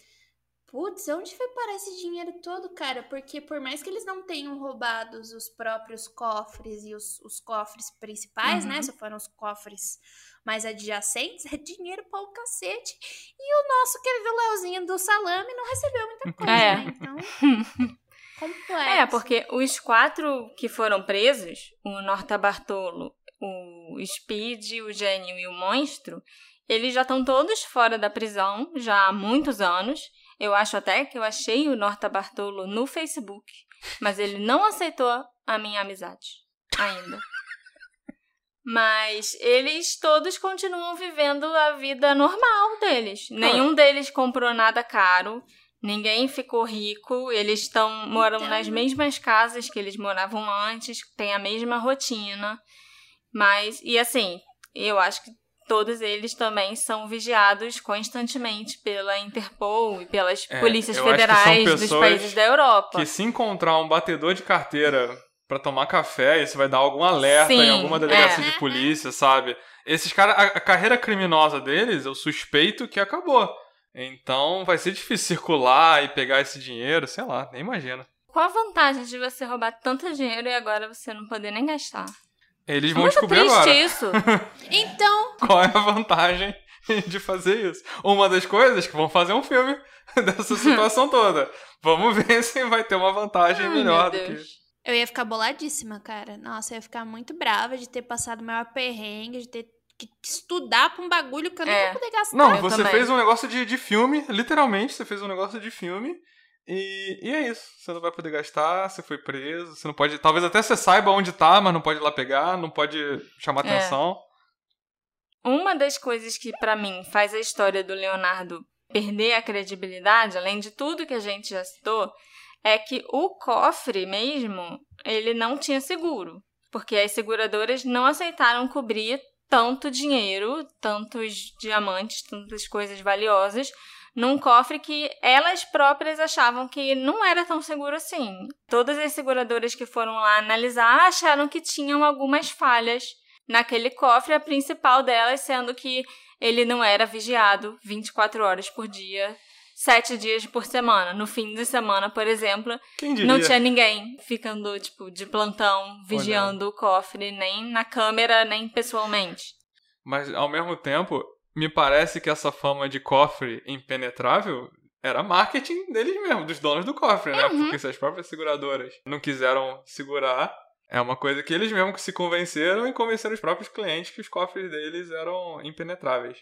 Putz, onde foi parar esse dinheiro todo, cara? Porque por mais que eles não tenham roubado os próprios cofres e os, os cofres principais, Uhum. né? Só foram os cofres mais adjacentes, é dinheiro pra um cacete. E o nosso querido Leozinho do salame não recebeu muita coisa, É. né? Então. complexo. É, porque os quatro que foram presos, o Norta Bartolo, o Speed, o Gênio e o Monstro, eles já estão todos fora da prisão já há muitos anos. Eu acho até que eu achei o Norta Bartolo no Facebook, mas ele não aceitou a minha amizade ainda. Mas eles todos continuam vivendo a vida normal deles. Nenhum deles comprou nada caro. Ninguém ficou rico, eles estão moram nas mesmas casas que eles moravam antes, têm a mesma rotina. Mas e assim, eu acho que todos eles também são vigiados constantemente pela Interpol e pelas É, polícias federais dos países da Europa. Que se encontrar um batedor de carteira pra tomar café, isso vai dar algum alerta Sim, em alguma delegacia é. de polícia, sabe? Esses caras, a, a carreira criminosa deles, eu suspeito que acabou. Então vai ser difícil circular e pegar esse dinheiro, sei lá, nem imagino. Qual a vantagem de você roubar tanto dinheiro e agora você não poder nem gastar? Eles vão Muito descobrir triste agora isso. Então, qual é a vantagem de fazer isso. Uma das coisas que vão fazer um filme dessa situação toda. Vamos ver se vai ter uma vantagem Ai, melhor do que. Eu ia ficar boladíssima, cara. Nossa, eu ia ficar muito brava de ter passado o maior perrengue, de ter que estudar pra um bagulho que eu não É. vou poder gastar. Não, Eu você também. fez um negócio de, de filme, literalmente, você fez um negócio de filme. E, e é isso. Você não vai poder gastar, você foi preso, você não pode. Talvez até você saiba onde tá, mas não pode ir lá pegar, não pode chamar É. atenção. Uma das coisas que pra mim faz a história do Leonardo perder a credibilidade, além de tudo que a gente já citou, é que o cofre mesmo, ele não tinha seguro, porque as seguradoras não aceitaram cobrir tanto dinheiro, tantos diamantes, tantas coisas valiosas num cofre que elas próprias achavam que não era tão seguro assim. Todas as seguradoras que foram lá analisar acharam que tinham algumas falhas naquele cofre, a principal delas sendo que ele não era vigiado 24 horas por dia, 7 dias por semana. No fim de semana, por exemplo, não tinha ninguém ficando, tipo, de plantão, vigiando o cofre, nem na câmera, nem pessoalmente. Mas ao mesmo tempo, me parece que essa fama de cofre impenetrável era marketing deles mesmo, dos donos do cofre, né? Uhum. Porque se as próprias seguradoras não quiseram segurar, é uma coisa que eles mesmos se convenceram e convenceram os próprios clientes que os cofres deles eram impenetráveis.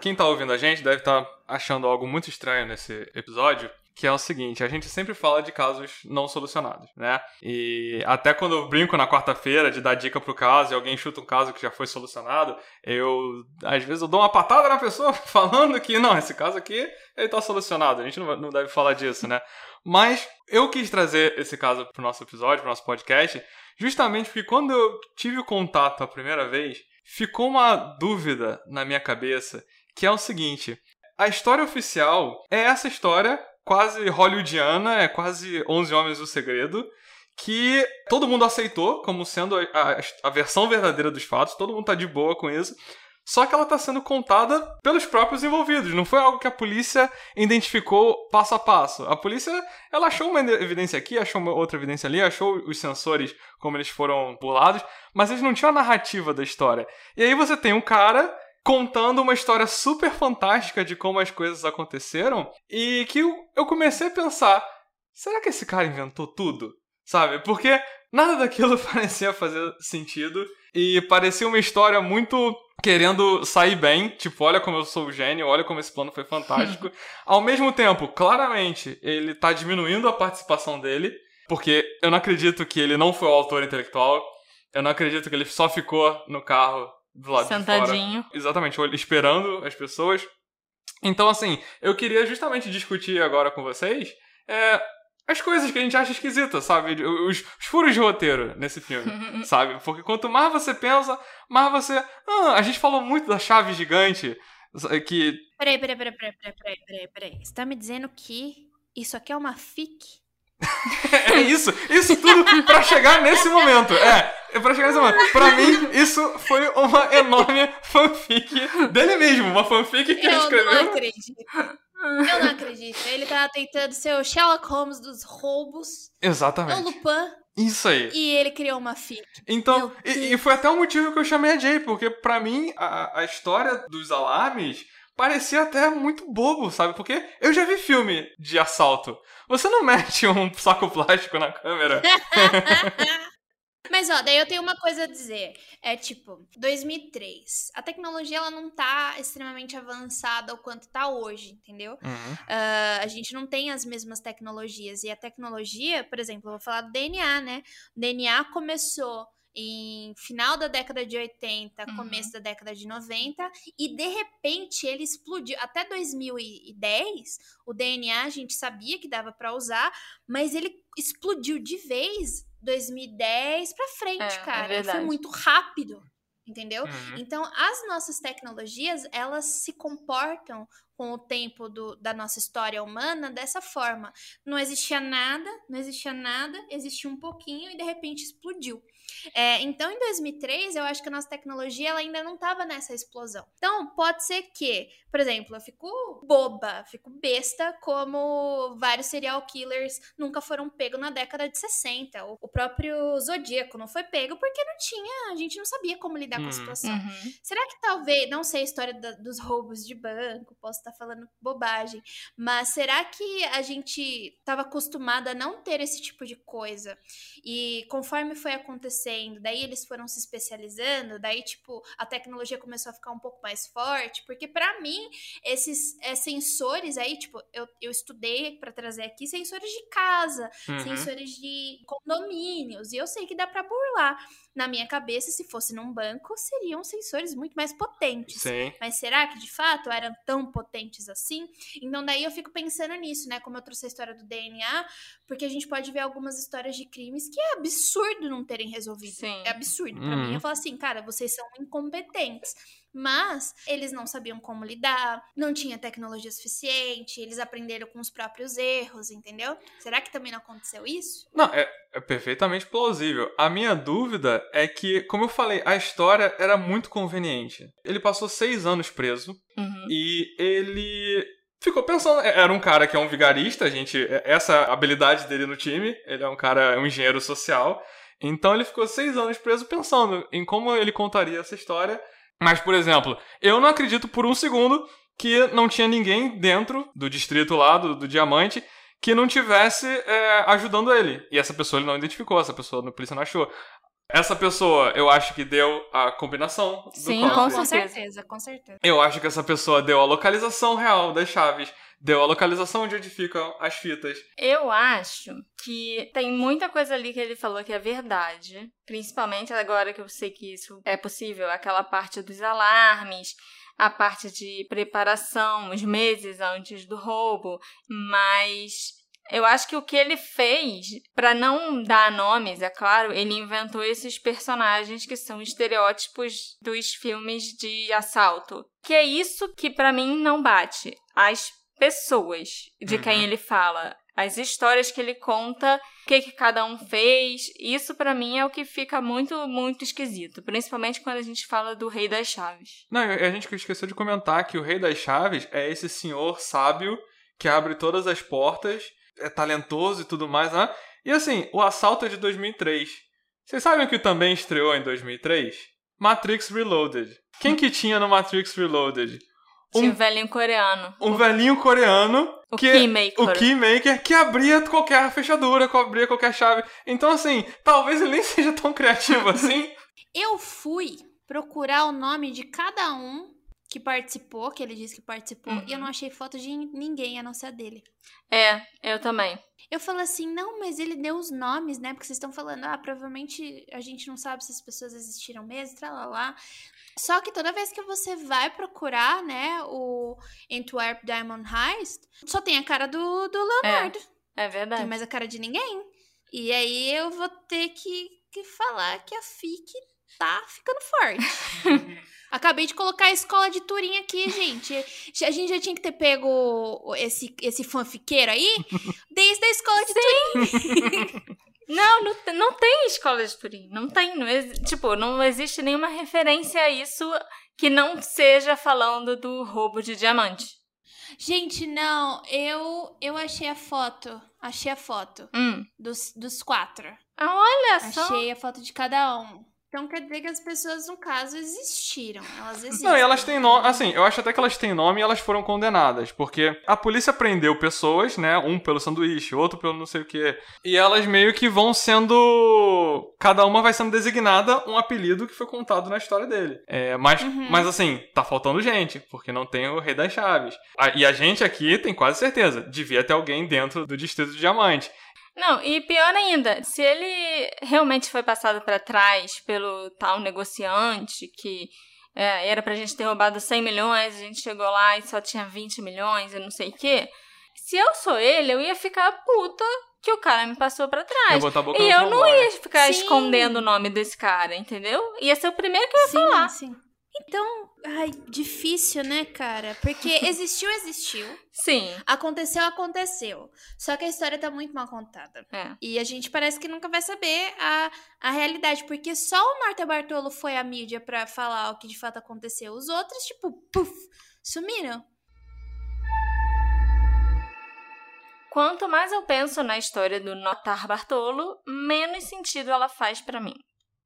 Quem tá ouvindo a gente deve estar achando algo muito estranho nesse episódio, que é o seguinte, a gente sempre fala de casos não solucionados, né? E até quando eu brinco na quarta-feira de dar dica pro caso e alguém chuta um caso que já foi solucionado, eu às vezes eu dou uma patada na pessoa falando que não, esse caso aqui ele tá solucionado, a gente não, não deve falar disso, né? Mas eu quis trazer esse caso pro nosso episódio, pro nosso podcast, justamente porque quando eu tive o contato a primeira vez, ficou uma dúvida na minha cabeça, que é o seguinte: a história oficial é essa história quase hollywoodiana, é quase 11 Homens do Segredo, que todo mundo aceitou como sendo a, a- a versão verdadeira dos fatos, todo mundo tá de boa com isso. só que ela está sendo contada pelos próprios envolvidos. Não foi algo que a polícia identificou passo a passo. A polícia, ela achou uma evidência aqui, achou outra evidência ali, achou os sensores como eles foram pulados, mas eles não tinham a narrativa da história. E aí você tem um cara contando uma história super fantástica de como as coisas aconteceram e que eu comecei a pensar, será que esse cara inventou tudo? Sabe? Porque nada daquilo parecia fazer sentido e parecia uma história muito querendo sair bem, tipo, olha como eu sou o gênio, olha como esse plano foi fantástico. Ao mesmo tempo, claramente, ele tá diminuindo a participação dele, porque eu não acredito que ele não foi o autor intelectual, eu não acredito que ele só ficou no carro do lado Sentadinho. de fora. Exatamente, esperando as pessoas. Então, assim, eu queria justamente discutir agora com vocês é, as coisas que a gente acha esquisitas, sabe? Os, os, furos de roteiro nesse filme, sabe? Porque quanto mais você pensa, mais você. Ah, a gente falou muito da chave gigante. Que. Peraí, peraí, peraí, peraí, peraí, peraí, peraí. Você tá me dizendo que isso aqui é uma fic? é isso, isso tudo pra chegar nesse momento. É, é pra chegar nesse momento. Pra mim, isso foi uma enorme fanfic dele mesmo. Uma fanfic que eu ele escreveu. Não acredito. Eu não acredito. Ele tava tentando ser o Sherlock Holmes dos roubos. Exatamente. O Lupin. Isso aí. E ele criou uma fic. Então, e, e, foi até o motivo que eu chamei a Jay, porque para mim a, a história dos alarmes parecia até muito bobo, sabe? Porque eu já vi filme de assalto. Você não mete um saco plástico na câmera. Mas ó, daí eu tenho uma coisa a dizer. É tipo, 2003. A tecnologia ela não tá extremamente avançada o quanto tá hoje, entendeu? Uhum. Uh, a gente não tem as mesmas tecnologias. E a tecnologia, por exemplo, eu vou falar do DNA, né? O DNA começou em final da década de 80, uhum. começo da década de 90, e de repente ele explodiu. Até 2010, o DNA a gente sabia que dava para usar, mas ele explodiu de vez 2010 para frente, é, é cara. É Foi muito rápido, entendeu? Uhum. Então, as nossas tecnologias, elas se comportam com o tempo do, da nossa história humana dessa forma. Não existia nada, não existia nada, existia um pouquinho e de repente explodiu. É, então, em 2003, eu acho que a nossa tecnologia ela ainda não estava nessa explosão. Então, pode ser que, por exemplo, eu fico boba, fico besta, como vários serial killers nunca foram pegos na década de 60. O próprio Zodíaco não foi pego porque não tinha, a gente não sabia como lidar com a uhum. situação. Uhum. Será que talvez, não sei a história da, dos roubos de banco, posso estar falando bobagem, mas será que a gente estava acostumada a não ter esse tipo de coisa? E conforme foi acontecendo, daí eles foram se especializando, daí, tipo, a tecnologia começou a ficar um pouco mais forte, porque para mim, esses é, sensores aí, tipo, eu, eu estudei para trazer aqui sensores de casa, uhum. sensores de condomínios, e eu sei que dá para burlar na minha cabeça, se fosse num banco, seriam sensores muito mais potentes. Sim. Mas será que de fato eram tão potentes assim? Então daí eu fico pensando nisso, né? Como eu trouxe a história do DNA, porque a gente pode ver algumas histórias de crimes que é absurdo não terem resolvido. Sim. É absurdo. Pra uhum. mim, eu falo assim, cara, vocês são incompetentes. Mas eles não sabiam como lidar, não tinha tecnologia suficiente, eles aprenderam com os próprios erros, entendeu? Será que também não aconteceu isso? Não, é, é perfeitamente plausível. A minha dúvida é que, como eu falei, a história era muito conveniente. Ele passou seis anos preso uhum. e ele ficou pensando. É, era um cara que é um vigarista, a gente. É, essa é habilidade dele no time. Ele é um cara, um engenheiro social. Então ele ficou seis anos preso pensando em como ele contaria essa história mas, por exemplo, eu não acredito por um segundo que não tinha ninguém dentro do distrito lá, do, do diamante, que não tivesse é, ajudando ele. E essa pessoa ele não identificou, essa pessoa a polícia não achou. Essa pessoa, eu acho que deu a combinação do Sim, código. com certeza, com certeza. Eu acho que essa pessoa deu a localização real das chaves deu a localização onde ficam as fitas. Eu acho que tem muita coisa ali que ele falou que é verdade. Principalmente agora que eu sei que isso é possível, aquela parte dos alarmes, a parte de preparação, os meses antes do roubo, mas eu acho que o que ele fez, para não dar nomes, é claro, ele inventou esses personagens que são estereótipos dos filmes de assalto. Que é isso que para mim não bate. As pessoas de uhum. quem ele fala. as histórias que ele conta, o que, que cada um fez. Isso para mim é o que fica muito, muito esquisito, principalmente quando a gente fala do Rei das Chaves. Não, a gente esqueceu de comentar que o Rei das Chaves é esse senhor sábio que abre todas as portas, é talentoso e tudo mais, né? E assim, o assalto é de 2003. Vocês sabem o que também estreou em 2003? Matrix Reloaded. Quem que tinha no Matrix Reloaded? Tinha um velhinho coreano. Um velhinho coreano. O que, Keymaker. O Keymaker que abria qualquer fechadura, que abria qualquer chave. Então, assim, talvez ele nem seja tão criativo assim. Eu fui procurar o nome de cada um que participou, que ele disse que participou, e eu não achei foto de ninguém a não ser a dele. É, eu também. Eu falo assim, não, mas ele deu os nomes, né? Porque vocês estão falando, ah, provavelmente a gente não sabe se as pessoas existiram mesmo, lá. Só que toda vez que você vai procurar, né, o Antwerp Diamond Heist, só tem a cara do, do Leonardo. É, é verdade. Tem mais a cara de ninguém. E aí eu vou ter que, que falar que a FIC tá ficando forte. Acabei de colocar a escola de Turim aqui, gente. A gente já tinha que ter pego esse, esse fanfiqueiro aí desde a escola de Turim. Não, não, não tem escola de Turim. Não tem. Não, tipo, não existe nenhuma referência a isso que não seja falando do roubo de diamante. Gente, não. Eu, eu achei a foto. Achei a foto. Hum. Dos, dos quatro. Ah, olha só. Achei a foto de cada um. Então quer dizer que as pessoas, no caso, existiram. Elas existem. Não, e elas têm nome. Assim, eu acho até que elas têm nome e elas foram condenadas. Porque a polícia prendeu pessoas, né? Um pelo sanduíche, outro pelo não sei o quê. E elas meio que vão sendo. Cada uma vai sendo designada um apelido que foi contado na história dele. É, mas, Uhum. mas assim, tá faltando gente, porque não tem o Rei das Chaves. E a gente aqui tem quase certeza. Devia ter alguém dentro do Distrito do Diamante. Não, e pior ainda, se ele realmente foi passado pra trás pelo tal negociante que é, era pra gente ter roubado 100 milhões, a gente chegou lá e só tinha 20 milhões e não sei o quê. Se eu sou ele, eu ia ficar puta que o cara me passou pra Eu trás. boca E eu não ia ficar Sim. escondendo o nome desse cara, entendeu? Ia ser o primeiro que eu ia sim, falar. sim. Então, ai, difícil, né, cara? Porque existiu, existiu. Sim. Aconteceu, aconteceu. Só que a história tá muito mal contada. É. E a gente parece que nunca vai saber a, a realidade, porque só o Norte Bartolo foi à mídia pra falar o que de fato aconteceu. Os outros, tipo, puf, sumiram. Quanto mais eu penso na história do Notar Bartolo, menos sentido ela faz pra mim.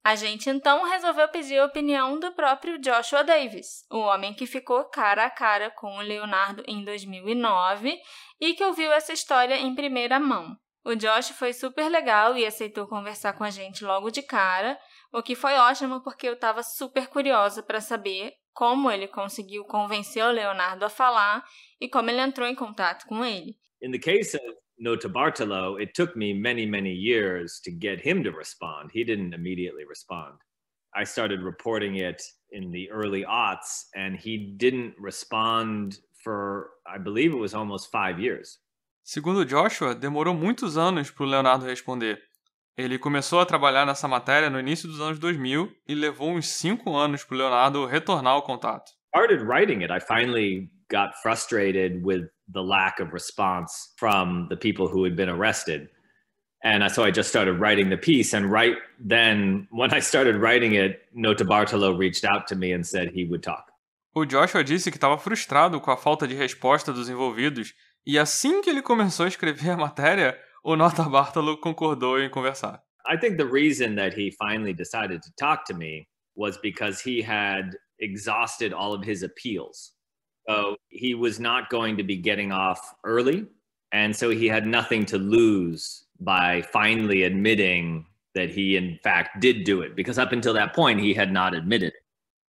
A gente então resolveu pedir a opinião do próprio Joshua Davis, o homem que ficou cara a cara com o Leonardo em 2009 e que ouviu essa história em primeira mão. O Josh foi super legal e aceitou conversar com a gente logo de cara, o que foi ótimo porque eu estava super curiosa para saber como ele conseguiu convencer o Leonardo a falar e como ele entrou em contato com ele. In the case of Notarbartolo, it took me many, many years to get him to respond. He didn't immediately respond. I started reporting it in the early aughts, and he didn't respond for, I believe it was almost five years. Segundo Joshua, demorou muitos anos para o Leonardo responder. Ele começou a trabalhar nessa matéria no início dos anos 2000 e levou uns cinco anos para o Leonardo retornar ao contato. Started writing it, I finally got frustrated with the lack of response from the people who had been arrested. And so I just started writing the piece. And right then, when I started writing it, Nota Bartolo reached out to me and said he would talk. O Joshua disse que estava frustrado com a falta de resposta dos envolvidos e assim que ele começou a escrever a matéria, o Nota Bartolo concordou em conversar. I think the reason that he finally decided to talk to me was because he had exhausted all of his appeals. So he was not going to be getting off early. And so he had nothing to lose by finally admitting that he, in fact, did do it, because up until that point, he had not admitted it.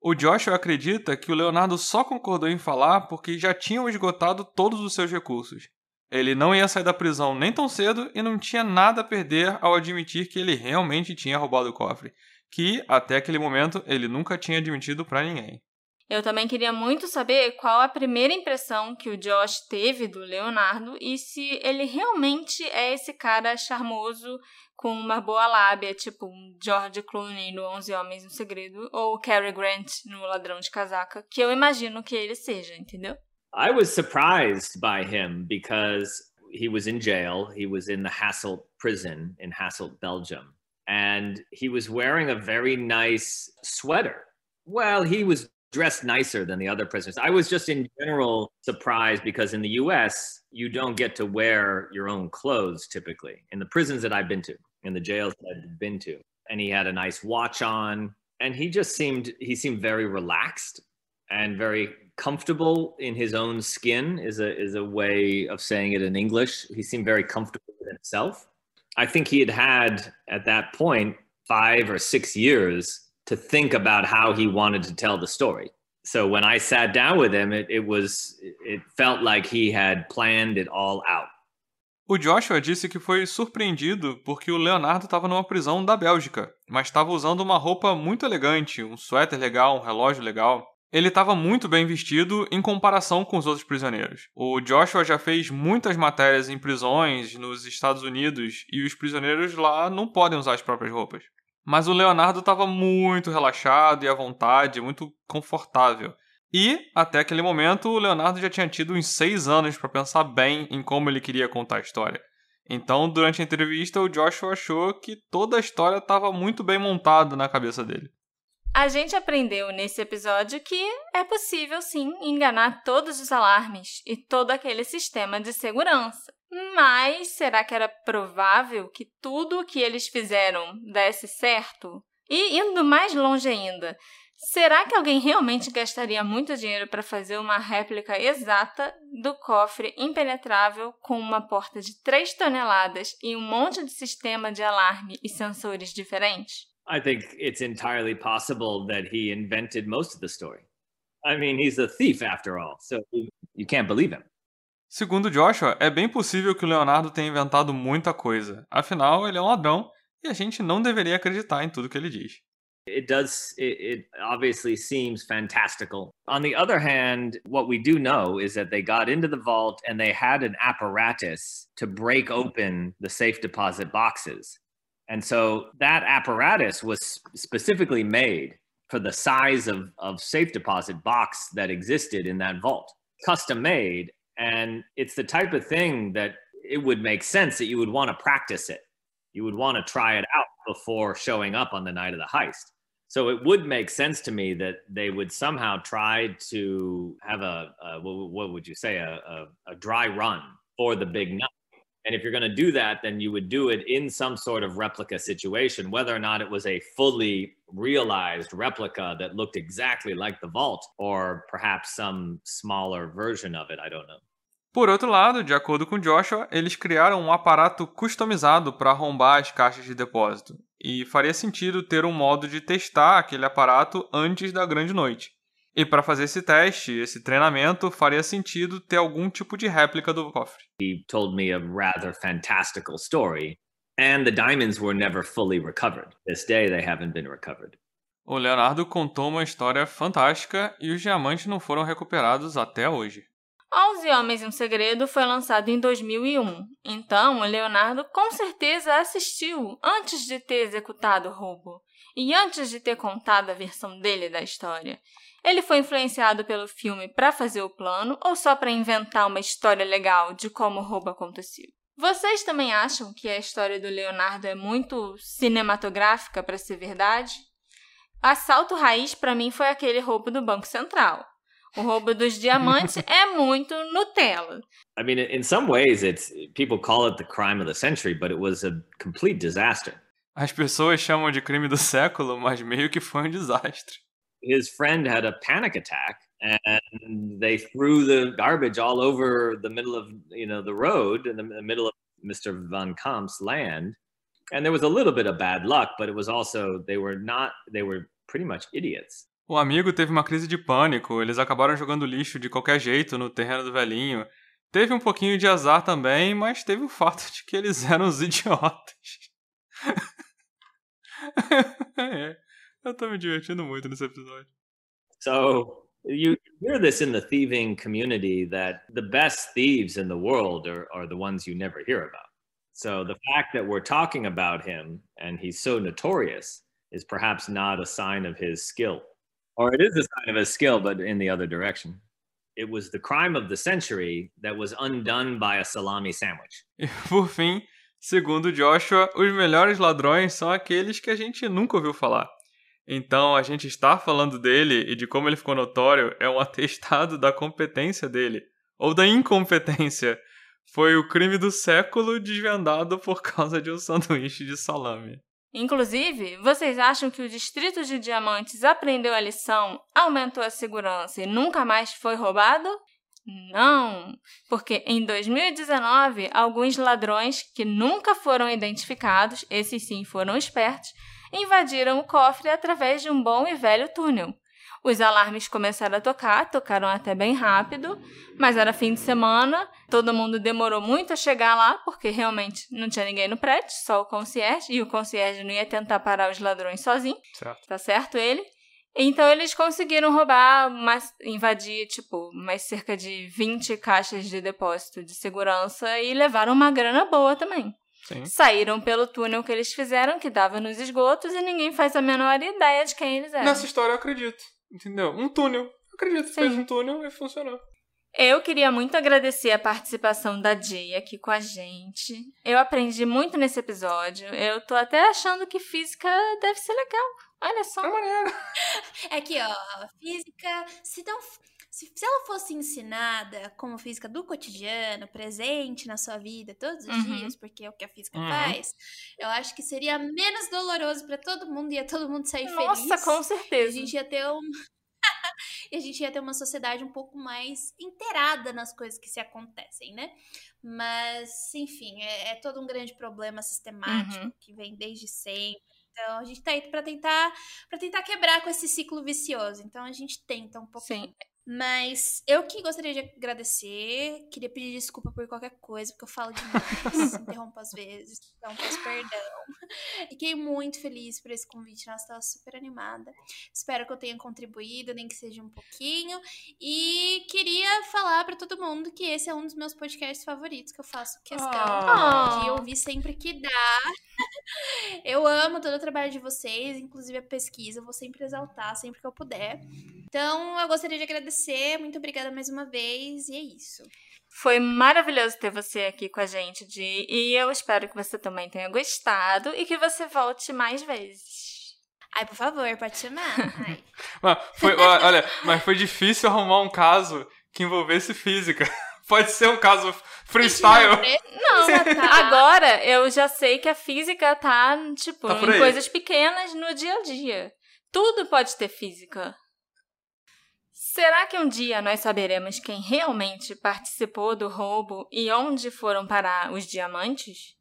O Joshua acredita que o Leonardo só concordou em falar porque já tinham esgotado todos os seus recursos. Ele não ia sair da prisão nem tão cedo e não tinha nada a perder ao admitir que ele realmente tinha roubado o cofre, que até aquele momento ele nunca tinha admitido para ninguém. Eu também queria muito saber qual a primeira impressão que o Josh teve do Leonardo e se ele realmente é esse cara charmoso com uma boa lábia, tipo George Clooney no Onze Homens no Segredo ou Cary Grant no Ladrão de Casaca, que eu imagino que ele seja, entendeu? I was surprised by him because he was in jail. He was in the Hasselt prison in Hasselt, Belgium. And he was wearing a very nice sweater. Well, he was dressed nicer than the other prisoners. I was just in general surprised because in the US, you don't get to wear your own clothes typically in the prisons that I've been to, in the jails that I've been to. And he had a nice watch on and he just seemed he seemed very relaxed and very comfortable in his own skin is a is a way of saying it in English. He seemed very comfortable with himself. I think he had had at that point 5 or 6 years to think about how he wanted to tell the story. So when I sat down with him, it, it was it felt like he had planned it all out. O Joshua disse que foi surpreendido porque o Leonardo estava numa prisão da Bélgica, mas estava usando uma roupa muito elegante, um suéter legal, um relógio legal. Ele estava muito bem vestido em comparação com os outros prisioneiros. O Joshua já fez muitas matérias em prisões nos Estados Unidos e os prisioneiros lá não podem usar as próprias roupas. Mas o Leonardo estava muito relaxado e à vontade, muito confortável. E, até aquele momento, o Leonardo já tinha tido uns seis anos para pensar bem em como ele queria contar a história. Então, durante a entrevista, o Joshua achou que toda a história estava muito bem montada na cabeça dele. A gente aprendeu nesse episódio que é possível sim enganar todos os alarmes e todo aquele sistema de segurança. Mas será que era provável que tudo o que eles fizeram desse certo? E indo mais longe ainda, será que alguém realmente gastaria muito dinheiro para fazer uma réplica exata do cofre impenetrável com uma porta de 3 toneladas e um monte de sistema de alarme e sensores diferentes? I think it's entirely possible that he invented most of the story. I mean, he's a thief after all, so you can't believe him. Segundo Joshua, é bem possível que o Leonardo tenha inventado muita coisa. Afinal, ele é um ladrão e a gente não deveria acreditar em tudo que ele diz. It does, it, it, obviously seems fantastical. On the other hand, what we do know is that they got into the vault and they had an apparatus to break open the safe deposit boxes. And so that apparatus was specifically made for the size of, of safe deposit box that existed in that vault, custom made. And it's the type of thing that it would make sense that you would want to practice it. You would want to try it out before showing up on the night of the heist. So it would make sense to me that they would somehow try to have a, a what, would you say, a, a, a dry run for the big night and if you're going to do that, then you would do it in some sort of replica situation, whether or not it was a fully realized replica that looked exactly like the vault, or perhaps some smaller version of it. I don't know. Por outro lado, de acordo com Joshua, eles criaram um aparato customizado para arrombar as caixas de depósito, e faria sentido ter um modo de testar aquele aparato antes da grande noite. E para fazer esse teste, esse treinamento, faria sentido ter algum tipo de réplica do cofre. He told me a rather fantastical story, and the diamonds were never fully recovered. This day they haven't been recovered. O Leonardo contou uma história fantástica e os diamantes não foram recuperados até hoje. Onze Homens e um Segredo foi lançado em 2001, então Leonardo com certeza assistiu antes de ter executado o roubo e antes de ter contado a versão dele da história. Ele foi influenciado pelo filme para fazer o plano ou só para inventar uma história legal de como o roubo aconteceu? Vocês também acham que a história do Leonardo é muito cinematográfica para ser verdade? Assalto raiz para mim foi aquele roubo do Banco Central. O roubo dos diamantes é muito Nutella. I mean, in some ways, it's people call it the crime of the century, but it was a complete disaster. As pessoas chamam de crime do século, mas meio que foi um desastre. his friend had a panic attack and they threw the garbage all over the middle of you know the road in the, middle of Mr. Van Kamp's land. And there was a little bit of bad luck, but it was also they were not they were pretty much idiots. O amigo teve uma crise de pânico, eles acabaram jogando lixo de qualquer jeito no terreno do velhinho. Teve um pouquinho de azar também, mas teve o fato de que eles eram os idiotas. é. Eu tô me divertindo muito nesse episódio. So you hear this in the thieving community that the best thieves in the world are, are the ones you never hear about. So the fact that we're talking about him and he's so notorious is perhaps not a sign of his skill. Or it is a sign of his skill, but in the other direction. it was the crime of the century that was undone by a salami sandwich. E por fim, segundo Joshua, os melhores ladrões são aqueles que a gente nunca ouviu falar. Então, a gente estar falando dele e de como ele ficou notório é um atestado da competência dele, ou da incompetência. Foi o crime do século desvendado por causa de um sanduíche de salame. Inclusive, vocês acham que o Distrito de Diamantes aprendeu a lição, aumentou a segurança e nunca mais foi roubado? Não, porque em 2019, alguns ladrões que nunca foram identificados, esses sim foram espertos, invadiram o cofre através de um bom e velho túnel. Os alarmes começaram a tocar, tocaram até bem rápido, mas era fim de semana, todo mundo demorou muito a chegar lá, porque realmente não tinha ninguém no prédio, só o concierge, e o concierge não ia tentar parar os ladrões sozinho, Certo. tá certo ele? Então eles conseguiram roubar, mas invadir, tipo, mais cerca de 20 caixas de depósito de segurança e levaram uma grana boa também. Sim. Saíram pelo túnel que eles fizeram, que dava nos esgotos, e ninguém faz a menor ideia de quem eles eram. Nessa história eu acredito. Entendeu? Um túnel. Eu acredito. Sim. Fez um túnel e funcionou. Eu queria muito agradecer a participação da Jay aqui com a gente. Eu aprendi muito nesse episódio. Eu tô até achando que física deve ser legal. Olha só. É maneiro. É que, ó, física, se não. Se, se ela fosse ensinada como física do cotidiano, presente na sua vida todos os Uhum. dias, porque é o que a física Uhum. faz, eu acho que seria menos doloroso pra todo mundo, ia todo mundo sair Nossa, feliz. com E a certeza. gente ia ter um. e a gente ia ter uma sociedade um pouco mais inteirada nas coisas que se acontecem, né? Mas, enfim, é, é todo um grande problema sistemático Uhum. que vem desde sempre. Então, a gente tá aí pra tentar, pra tentar quebrar com esse ciclo vicioso. Então, a gente tenta um pouco. Sim. Mas eu que gostaria de agradecer, queria pedir desculpa por qualquer coisa, porque eu falo demais, interrompo às vezes, então peço perdão. Fiquei muito feliz por esse convite, nossa, estava super animada. Espero que eu tenha contribuído, nem que seja um pouquinho. E queria falar pra todo mundo que esse é um dos meus podcasts favoritos, que eu faço questão Ah. de ouvir sempre que dá. Eu amo todo o trabalho de vocês, inclusive a pesquisa, eu vou sempre exaltar sempre que eu puder. Então, eu gostaria de agradecer, muito obrigada mais uma vez, e é isso. Foi maravilhoso ter você aqui com a gente, Di. E eu espero que você também tenha gostado e que você volte mais vezes. Ai, por favor, pode chamar. Mas foi, olha, mas foi difícil arrumar um caso que envolvesse física. Pode ser um caso freestyle. Não, tá. agora eu já sei que a física tá, tipo, Tá em coisas pequenas no dia a dia. Tudo pode ter física. Será que um dia nós saberemos quem realmente participou do roubo e onde foram parar os diamantes?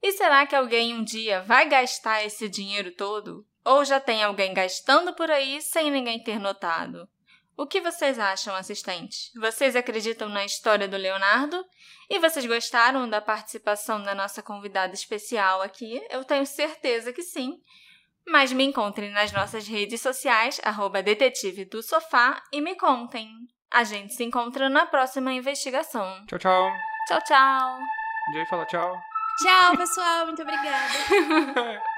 E será que alguém um dia vai gastar esse dinheiro todo? Ou já tem alguém gastando por aí sem ninguém ter notado? O que vocês acham, assistentes? Vocês acreditam na história do Leonardo? E vocês gostaram da participação da nossa convidada especial aqui? Eu tenho certeza que sim. Mas me encontrem nas nossas redes sociais, arroba detetive do sofá, e me contem. A gente se encontra na próxima investigação. Tchau, tchau. Tchau, tchau! Jay fala tchau. Tchau, pessoal, muito obrigada.